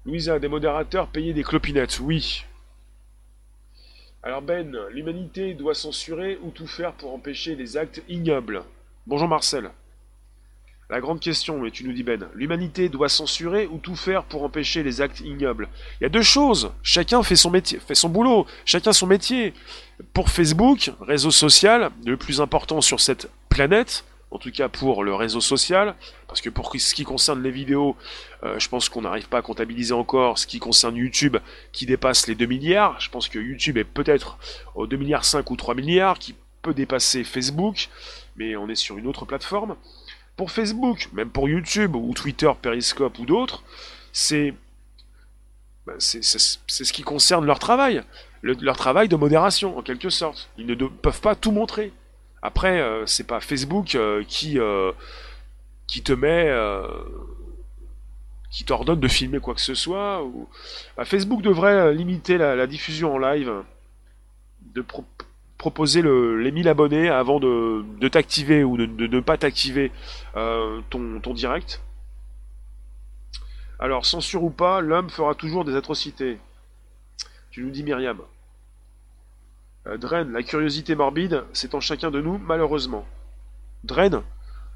Louisa, des modérateurs payer des clopinettes, oui. Alors Ben, l'humanité doit censurer ou tout faire pour empêcher les actes ignobles. Bonjour Marcel. La grande question, et tu nous dis Ben, l'humanité doit censurer ou tout faire pour empêcher les actes ignobles? Il y a deux choses. Chacun fait son métier, fait son boulot, chacun son métier. Pour Facebook, réseau social, le plus important sur cette planète, en tout cas pour le réseau social, parce que pour ce qui concerne les vidéos, euh, je pense qu'on n'arrive pas à comptabiliser encore ce qui concerne YouTube qui dépasse les 2 milliards. Je pense que YouTube est peut-être aux 2 milliards 5 ou 3 milliards, qui peut dépasser Facebook, mais on est sur une autre plateforme pour Facebook, même pour YouTube ou Twitter, Periscope ou d'autres, c'est bah, c'est ce qui concerne leur travail, leur travail de modération en quelque sorte. Ils ne peuvent pas tout montrer. Après, euh, c'est pas Facebook euh, qui euh, qui te met qui t'ordonne de filmer quoi que ce soit. Bah, Facebook devrait limiter la, diffusion en live de, proposer les 1000 abonnés avant de, t'activer ou de, ne pas t'activer euh, ton, direct. Alors, censure ou pas, l'homme fera toujours des atrocités. Tu nous dis Myriam. Euh, Dren, la curiosité morbide, c'est en chacun de nous, malheureusement. Dren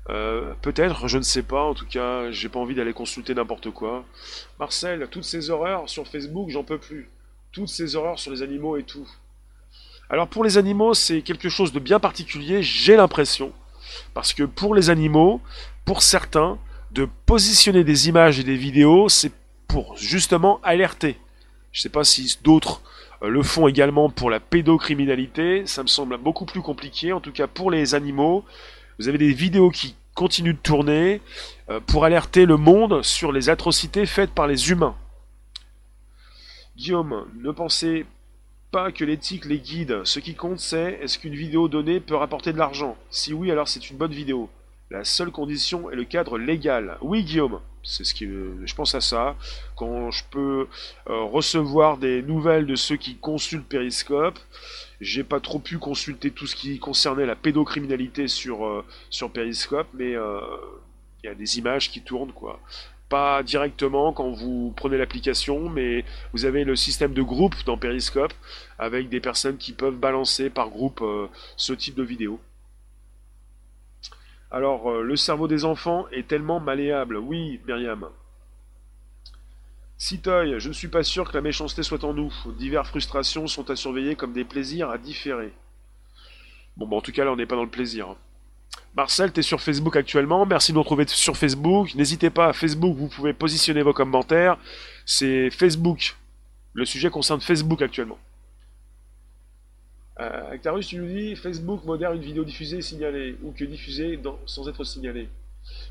euh, Peut-être, je ne sais pas, en tout cas, j'ai pas envie d'aller consulter n'importe quoi. Marcel, toutes ces horreurs sur Facebook, j'en peux plus. Toutes ces horreurs sur les animaux et tout. Alors pour les animaux, c'est quelque chose de bien particulier, j'ai l'impression. Parce que pour les animaux, pour certains, de positionner des images et des vidéos, c'est pour justement alerter. Je ne sais pas si d'autres le font également pour la pédocriminalité, ça me semble beaucoup plus compliqué. En tout cas pour les animaux, vous avez des vidéos qui continuent de tourner euh, pour alerter le monde sur les atrocités faites par les humains. Guillaume, ne pensez pas que l'éthique les guide. Ce qui compte, c'est est-ce qu'une vidéo donnée peut rapporter de l'argent? Si oui, alors c'est une bonne vidéo. La seule condition est le cadre légal. Oui, Guillaume, c'est ce qui, je pense à ça. Quand je peux euh, recevoir des nouvelles de ceux qui consultent Periscope, j'ai pas trop pu consulter tout ce qui concernait la pédocriminalité sur, euh, sur Periscope, mais euh, il y a des images qui tournent, quoi pas directement quand vous prenez l'application, mais vous avez le système de groupe dans Periscope avec des personnes qui peuvent balancer par groupe ce type de vidéo. Alors, euh, le cerveau des enfants est tellement malléable. Oui, Myriam. Citoy, je ne suis pas sûr que la méchanceté soit en nous. Diverses frustrations sont à surveiller comme des plaisirs à différer. Bon, bah, en tout cas, là, on n'est pas dans le plaisir. Marcel, tu es sur Facebook actuellement. Merci de nous retrouver sur Facebook. N'hésitez pas Facebook, vous pouvez positionner vos commentaires. C'est Facebook. Le sujet concerne Facebook actuellement. Euh, Actarus, tu nous dis Facebook modère une vidéo diffusée signalée, ou que diffusée sans être signalée.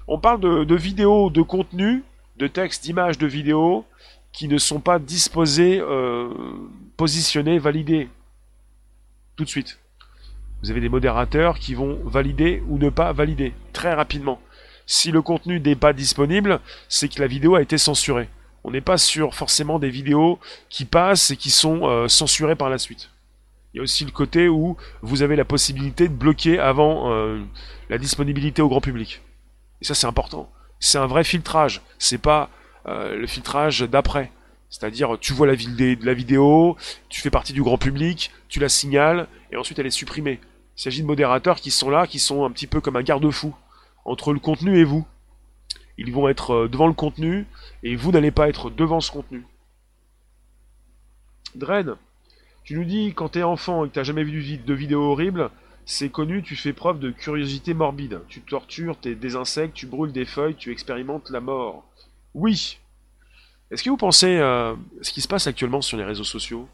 On parle de, vidéos, de contenu, de textes, d'images, de vidéos qui ne sont pas disposés, euh, positionnés, validés tout de suite. Vous avez des modérateurs qui vont valider ou ne pas valider très rapidement. Si le contenu n'est pas disponible, c'est que la vidéo a été censurée. On n'est pas sur forcément des vidéos qui passent et qui sont euh, censurées par la suite. Il y a aussi le côté où vous avez la possibilité de bloquer avant euh, la disponibilité au grand public. Et ça c'est important. C'est un vrai filtrage. C'est pas euh, le filtrage d'après. C'est-à-dire, tu vois la, vidéo, tu fais partie du grand public, tu la signales, et ensuite elle est supprimée. Il s'agit de modérateurs qui sont là, qui sont un petit peu comme un garde-fou entre le contenu et vous. Ils vont être euh, devant le contenu et vous n'allez pas être devant ce contenu. Dren, tu nous dis quand t'es enfant et que t'as jamais vu de vidéos horribles, c'est connu, tu fais preuve de curiosité morbide. Tu tortures des insectes, tu brûles des feuilles, tu expérimentes la mort. Oui. Est-ce que vous pensez à euh, ce qui se passe actuellement sur les réseaux sociaux?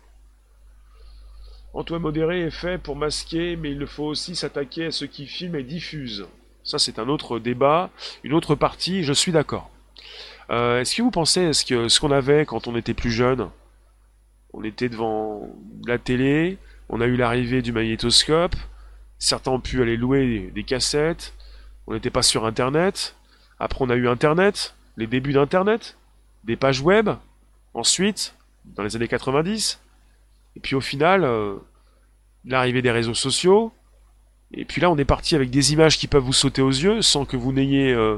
Antoine modéré est fait pour masquer, mais il faut aussi s'attaquer à ceux qui filment et diffusent. Ça, c'est un autre débat, une autre partie, je suis d'accord. Euh, est-ce que vous pensez, que ce qu'on avait quand on était plus jeune, on était devant la télé, on a eu l'arrivée du magnétoscope, certains ont pu aller louer des cassettes, on n'était pas sur Internet, après on a eu Internet, les débuts d'Internet, des pages web, ensuite, dans les années 90, et puis au final, euh, l'arrivée des réseaux sociaux. Et puis là, on est parti avec des images qui peuvent vous sauter aux yeux sans que vous n'ayez euh,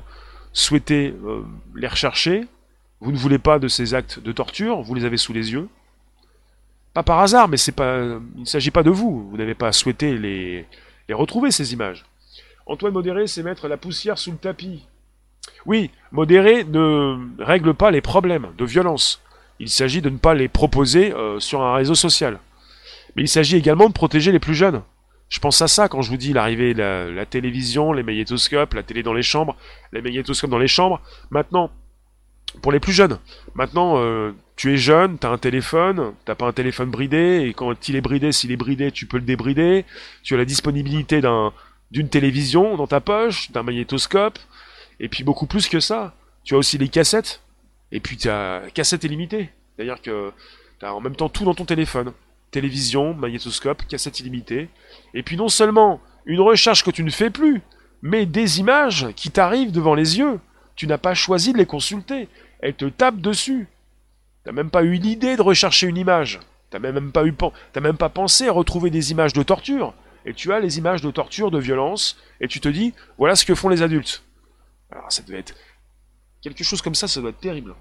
souhaité euh, les rechercher. Vous ne voulez pas de ces actes de torture, vous les avez sous les yeux. Pas par hasard, mais c'est pas, il ne s'agit pas de vous. Vous n'avez pas souhaité les, les retrouver, ces images. Antoine Modéré, c'est mettre la poussière sous le tapis. Oui, modéré ne règle pas les problèmes de violence. Il s'agit de ne pas les proposer euh, sur un réseau social. Mais il s'agit également de protéger les plus jeunes. Je pense à ça quand je vous dis l'arrivée de la, télévision, les magnétoscopes, la télé dans les chambres, les magnétoscopes dans les chambres. Maintenant, pour les plus jeunes, maintenant, euh, tu es jeune, tu as un téléphone, t'as pas un téléphone bridé, et quand il est bridé, s'il est bridé, tu peux le débrider. Tu as la disponibilité d'un, d'une télévision dans ta poche, d'un magnétoscope, et puis beaucoup plus que ça. Tu as aussi les cassettes, et puis tu as cassette illimitée. C'est-à-dire que tu as en même temps tout dans ton téléphone. Télévision, magnétoscope, cassette illimitée. Et puis non seulement une recherche que tu ne fais plus, mais des images qui t'arrivent devant les yeux. Tu n'as pas choisi de les consulter. Elles te tapent dessus. T'as même pas eu l'idée de rechercher une image. T'as même même pas pensé à retrouver des images de torture. Et tu as les images de torture, de violence, et tu te dis, voilà ce que font les adultes. Alors ça devait être, Quelque chose comme ça, ça doit être terrible.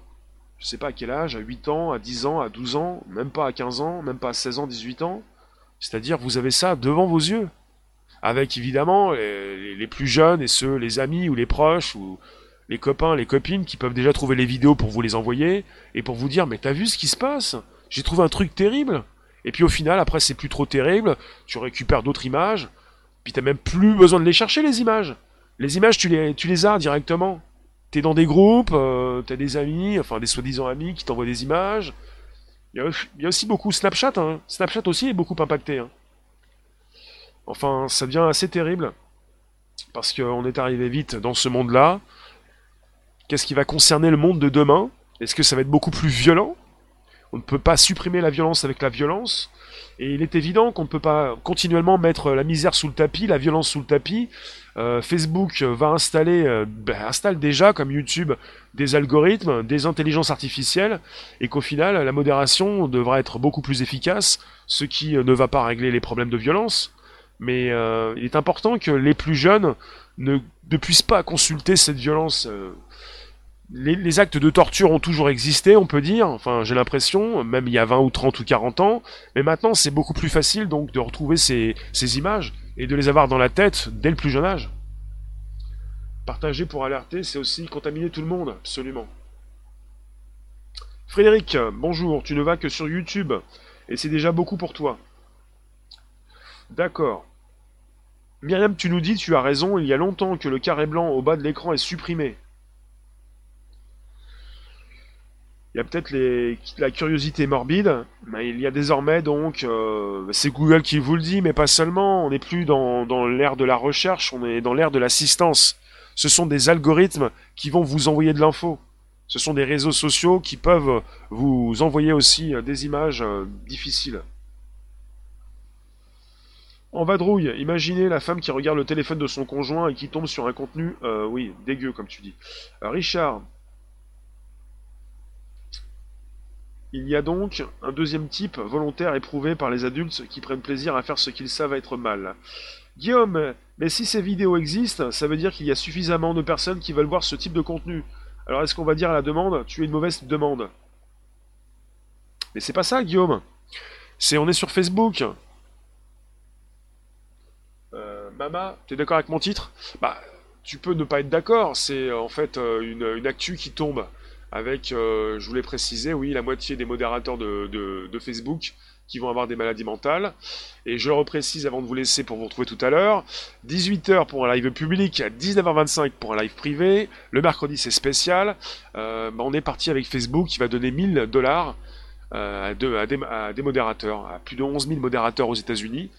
Je sais pas à quel âge, à 8 ans, à 10 ans, à 12 ans, même pas à 15 ans, même pas à 16 ans, 18 ans. C'est-à-dire, vous avez ça devant vos yeux. Avec évidemment les, plus jeunes et ceux, les amis ou les proches ou les copains, les copines qui peuvent déjà trouver les vidéos pour vous les envoyer et pour vous dire mais t'as vu ce qui se passe? J'ai trouvé un truc terrible. Et puis au final, après c'est plus trop terrible, tu récupères d'autres images, puis t'as même plus besoin de les chercher les images. Les images tu les, as directement t'es dans des groupes, euh, t'as des amis, enfin des soi-disant amis qui t'envoient des images. Il y, a, aussi beaucoup Snapchat, hein. Snapchat aussi est beaucoup impacté. Hein. Enfin, ça devient assez terrible. Parce qu'on est arrivé vite dans ce monde-là. Qu'est-ce qui va concerner le monde de demain? Est-ce que ça va être beaucoup plus violent? On ne peut pas supprimer la violence avec la violence. Et il est évident qu'on ne peut pas continuellement mettre la misère sous le tapis, la violence sous le tapis. Euh, Facebook va installer, euh, ben, installe déjà comme YouTube des algorithmes, des intelligences artificielles, et qu'au final la modération devra être beaucoup plus efficace, ce qui euh, ne va pas régler les problèmes de violence. Mais il est important que les plus jeunes ne, ne puissent pas consulter cette violence les, actes de torture ont toujours existé, on peut dire, enfin j'ai l'impression, même il y a 20 ou 30 ou 40 ans, mais maintenant c'est beaucoup plus facile donc de retrouver ces, ces, images et de les avoir dans la tête dès le plus jeune âge. Partager pour alerter, c'est aussi contaminer tout le monde, absolument. Frédéric, bonjour, tu ne vas que sur YouTube, et c'est déjà beaucoup pour toi. D'accord. Myriam, tu nous dis, tu as raison, il y a longtemps que le carré blanc au bas de l'écran est supprimé. Il y a peut-être la curiosité morbide, mais il y a désormais donc, euh, c'est Google qui vous le dit, mais pas seulement, on n'est plus dans, dans l'ère de la recherche, on est dans l'ère de l'assistance. Ce sont des algorithmes qui vont vous envoyer de l'info. Ce sont des réseaux sociaux qui peuvent vous envoyer aussi euh, des images euh, difficiles. En vadrouille, imaginez la femme qui regarde le téléphone de son conjoint et qui tombe sur un contenu, oui, dégueu comme tu dis. Richard, Il y a donc un deuxième type, volontaire éprouvé par les adultes qui prennent plaisir à faire ce qu'ils savent être mal. Guillaume, mais si ces vidéos existent, ça veut dire qu'il y a suffisamment de personnes qui veulent voir ce type de contenu. Alors est-ce qu'on va dire à la demande, tu es une mauvaise demande Mais c'est pas ça, Guillaume. C'est on est sur Facebook. Euh, Mama, t'es d'accord avec mon titre? Bah, tu peux ne pas être d'accord. C'est en fait euh, une, une actu qui tombe avec, euh, je voulais préciser, oui, la moitié des modérateurs de, Facebook qui vont avoir des maladies mentales. Et je le reprécise avant de vous laisser pour vous retrouver tout à l'heure. 18h pour un live public, 19h25 pour un live privé. Le mercredi c'est spécial. Euh, bah, on est parti avec Facebook qui va donner 1000 dollars euh, à, à, des modérateurs, à plus de 11 000 modérateurs aux États-Unis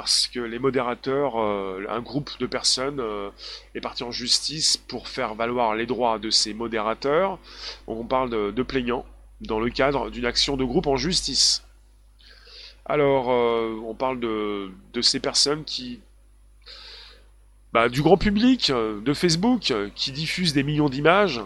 parce que les modérateurs, euh, un groupe de personnes euh, est parti en justice pour faire valoir les droits de ces modérateurs. on parle de, plaignants dans le cadre d'une action de groupe en justice. Alors, euh, on parle de, ces personnes qui, bah, du grand public, de Facebook, qui diffusent des millions d'images.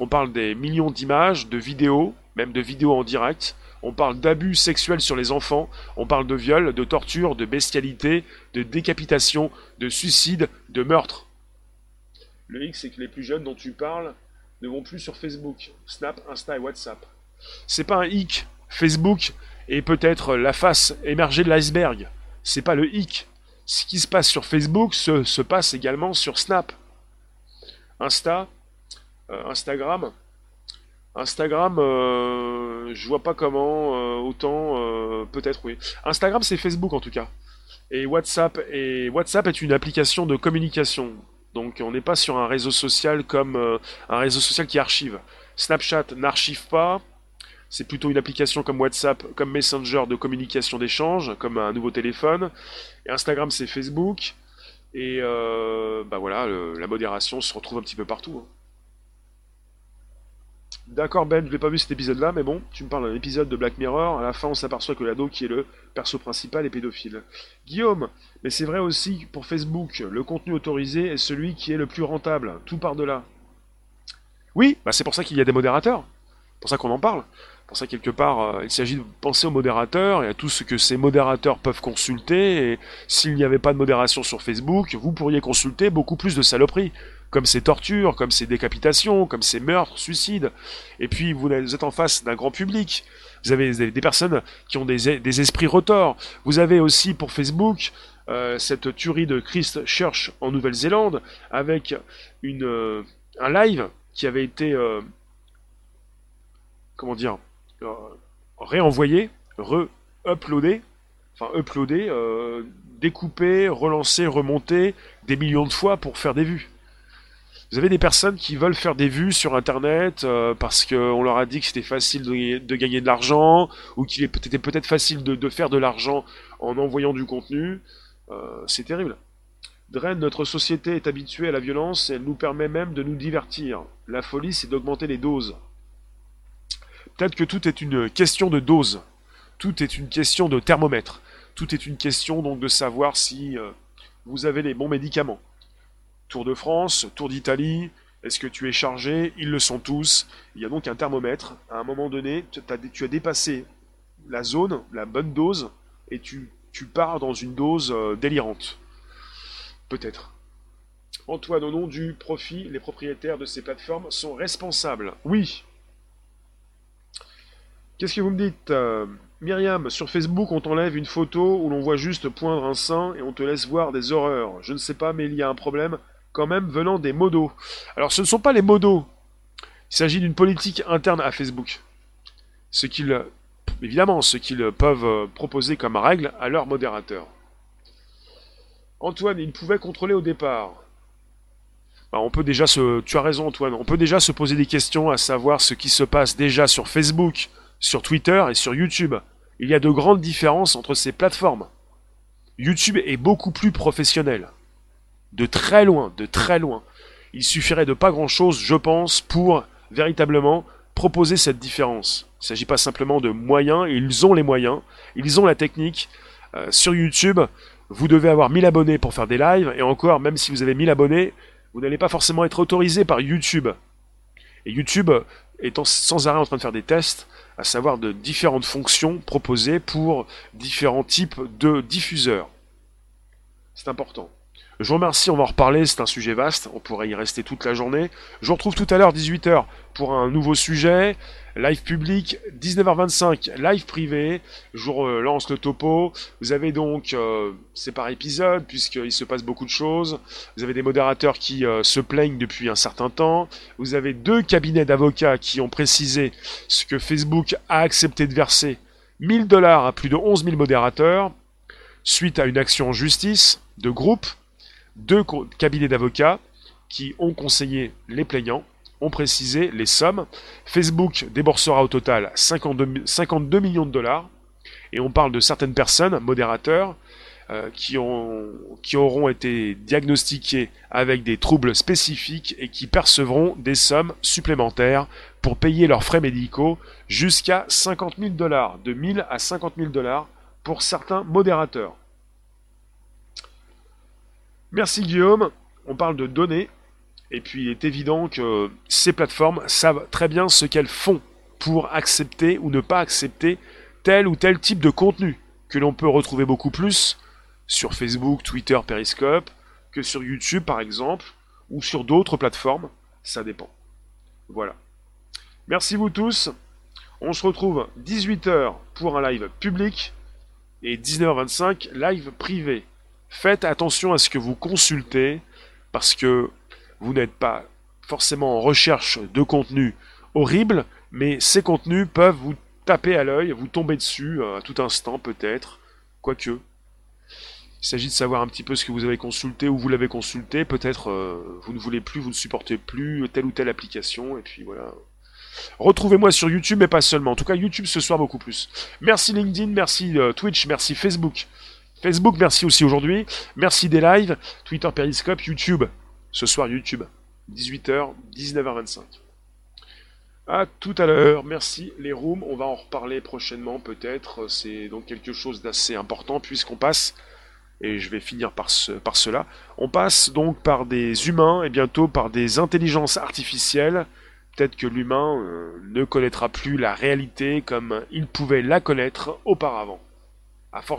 On parle des millions d'images, de vidéos, même de vidéos en direct, on parle d'abus sexuels sur les enfants, on parle de viol, de torture, de bestialité, de décapitation, de suicide, de meurtre. Le X, c'est que les plus jeunes dont tu parles ne vont plus sur Facebook, Snap, Insta et WhatsApp. C'est pas un hic. Facebook est peut-être la face émergée de l'iceberg. C'est pas le hic. Ce qui se passe sur Facebook se, se passe également sur Snap. Insta, euh, Instagram, Instagram, euh, je vois pas comment, euh, autant, euh, peut-être oui. Instagram, c'est Facebook en tout cas. Et WhatsApp, et WhatsApp est une application de communication. Donc on n'est pas sur un réseau social comme un réseau social qui archive. Snapchat n'archive pas. C'est plutôt une application comme WhatsApp, comme Messenger de communication d'échange, comme un nouveau téléphone. Et Instagram, c'est Facebook. Et bah voilà, la modération se retrouve un petit peu partout. Hein. D'accord Ben, je n'ai pas vu cet épisode-là, mais bon, tu me parles d'un épisode de Black Mirror, à la fin on s'aperçoit que l'ado qui est le perso principal est pédophile. Guillaume, mais c'est vrai aussi pour Facebook, le contenu autorisé est celui qui est le plus rentable, tout par de là. Oui, bah c'est pour ça qu'il y a des modérateurs, pour ça qu'on en parle. Pour ça, quelque part, euh, il s'agit de penser aux modérateurs et à tout ce que ces modérateurs peuvent consulter. Et s'il n'y avait pas de modération sur Facebook, vous pourriez consulter beaucoup plus de saloperies comme ces tortures, comme ces décapitations, comme ces meurtres, suicides. Et puis vous êtes en face d'un grand public. Vous avez des personnes qui ont des, esprits retors. Vous avez aussi pour Facebook euh, cette tuerie de Christ Church en Nouvelle-Zélande avec une, euh, un live qui avait été euh, comment dire réenvoyé, re-uploadé, enfin uploadé, découpé, relancé, remonté des millions de fois pour faire des vues. Vous avez des personnes qui veulent faire des vues sur Internet euh, parce qu'on leur a dit que c'était facile de, gagner de l'argent ou qu'il était peut-être facile de, faire de l'argent en envoyant du contenu. Euh, c'est terrible. Dren, notre société est habituée à la violence et elle nous permet même de nous divertir. La folie, c'est d'augmenter les doses. Peut-être que tout est une question de dose. Tout est une question de thermomètre. Tout est une question donc de savoir si euh, vous avez les bons médicaments. Tour de France, Tour d'Italie, est-ce que tu es chargé? Ils le sont tous. Il y a donc un thermomètre. À un moment donné, tu as dépassé la zone, la bonne dose, et tu, pars dans une dose euh, délirante. Peut-être. Antoine, au nom du profit, les propriétaires de ces plateformes sont responsables. Oui. Qu'est-ce que vous me dites euh, Myriam, sur Facebook, on t'enlève une photo où l'on voit juste poindre un sein et on te laisse voir des horreurs. Je ne sais pas, mais il y a un problème quand même venant des modos. Alors ce ne sont pas les modos. Il s'agit d'une politique interne à Facebook. Ce qu'ils, évidemment, ce qu'ils peuvent proposer comme règle à leurs modérateurs. Antoine, il pouvait contrôler au départ. Bah, on peut déjà se, tu as raison Antoine, on peut déjà se poser des questions à savoir ce qui se passe déjà sur Facebook, sur Twitter et sur YouTube. Il y a de grandes différences entre ces plateformes. YouTube est beaucoup plus professionnel. De très loin, de très loin. Il suffirait de pas grand chose, je pense, pour véritablement proposer cette différence. Il ne s'agit pas simplement de moyens, ils ont les moyens, ils ont la technique. Euh, sur YouTube, vous devez avoir 1000 abonnés pour faire des lives, et encore, même si vous avez 1000 abonnés, vous n'allez pas forcément être autorisé par YouTube. Et YouTube étant sans arrêt en train de faire des tests, à savoir de différentes fonctions proposées pour différents types de diffuseurs. C'est important. Je vous remercie, on va en reparler, c'est un sujet vaste, on pourrait y rester toute la journée. Je vous retrouve tout à l'heure 18h pour un nouveau sujet. Live public, 19h25, live privé. Je vous relance le topo. Vous avez donc, euh, c'est par épisode, puisqu'il se passe beaucoup de choses. Vous avez des modérateurs qui euh, se plaignent depuis un certain temps. Vous avez deux cabinets d'avocats qui ont précisé ce que Facebook a accepté de verser 1000 dollars à plus de 11 000 modérateurs, suite à une action en justice de groupe deux cabinets d'avocats qui ont conseillé les plaignants, ont précisé les sommes. Facebook déboursera au total 52, millions de dollars. Et on parle de certaines personnes, modérateurs, euh, qui, ont, qui auront été diagnostiqués avec des troubles spécifiques et qui percevront des sommes supplémentaires pour payer leurs frais médicaux jusqu'à 50 000 dollars, de 1000 à 50 000 dollars pour certains modérateurs. Merci Guillaume. On parle de données. Et puis il est évident que ces plateformes savent très bien ce qu'elles font pour accepter ou ne pas accepter tel ou tel type de contenu que l'on peut retrouver beaucoup plus sur Facebook, Twitter, Periscope que sur YouTube par exemple ou sur d'autres plateformes. Ça dépend. Voilà. Merci vous tous. On se retrouve 18h pour un live public et 19h25 live privé. Faites attention à ce que vous consultez parce que vous n'êtes pas forcément en recherche de contenu horrible, mais ces contenus peuvent vous taper à l'œil, vous tomber dessus euh, à tout instant peut-être, quoique. Il s'agit de savoir un petit peu ce que vous avez consulté ou vous l'avez consulté, peut-être euh, vous ne voulez plus, vous ne supportez plus telle ou telle application, et puis voilà. Retrouvez-moi sur YouTube, mais pas seulement. En tout cas, YouTube ce soir beaucoup plus. Merci LinkedIn, merci euh, Twitch, merci Facebook. Facebook, merci aussi aujourd'hui. Merci des lives. Twitter, Periscope, YouTube. Ce soir, YouTube. 18h, 19h25. À tout à l'heure. Merci les rooms. On va en reparler prochainement peut-être. C'est donc quelque chose d'assez important puisqu'on passe, et je vais finir par, par cela, on passe donc par des humains et bientôt par des intelligences artificielles. Peut-être que l'humain euh, ne connaîtra plus la réalité comme il pouvait la connaître auparavant.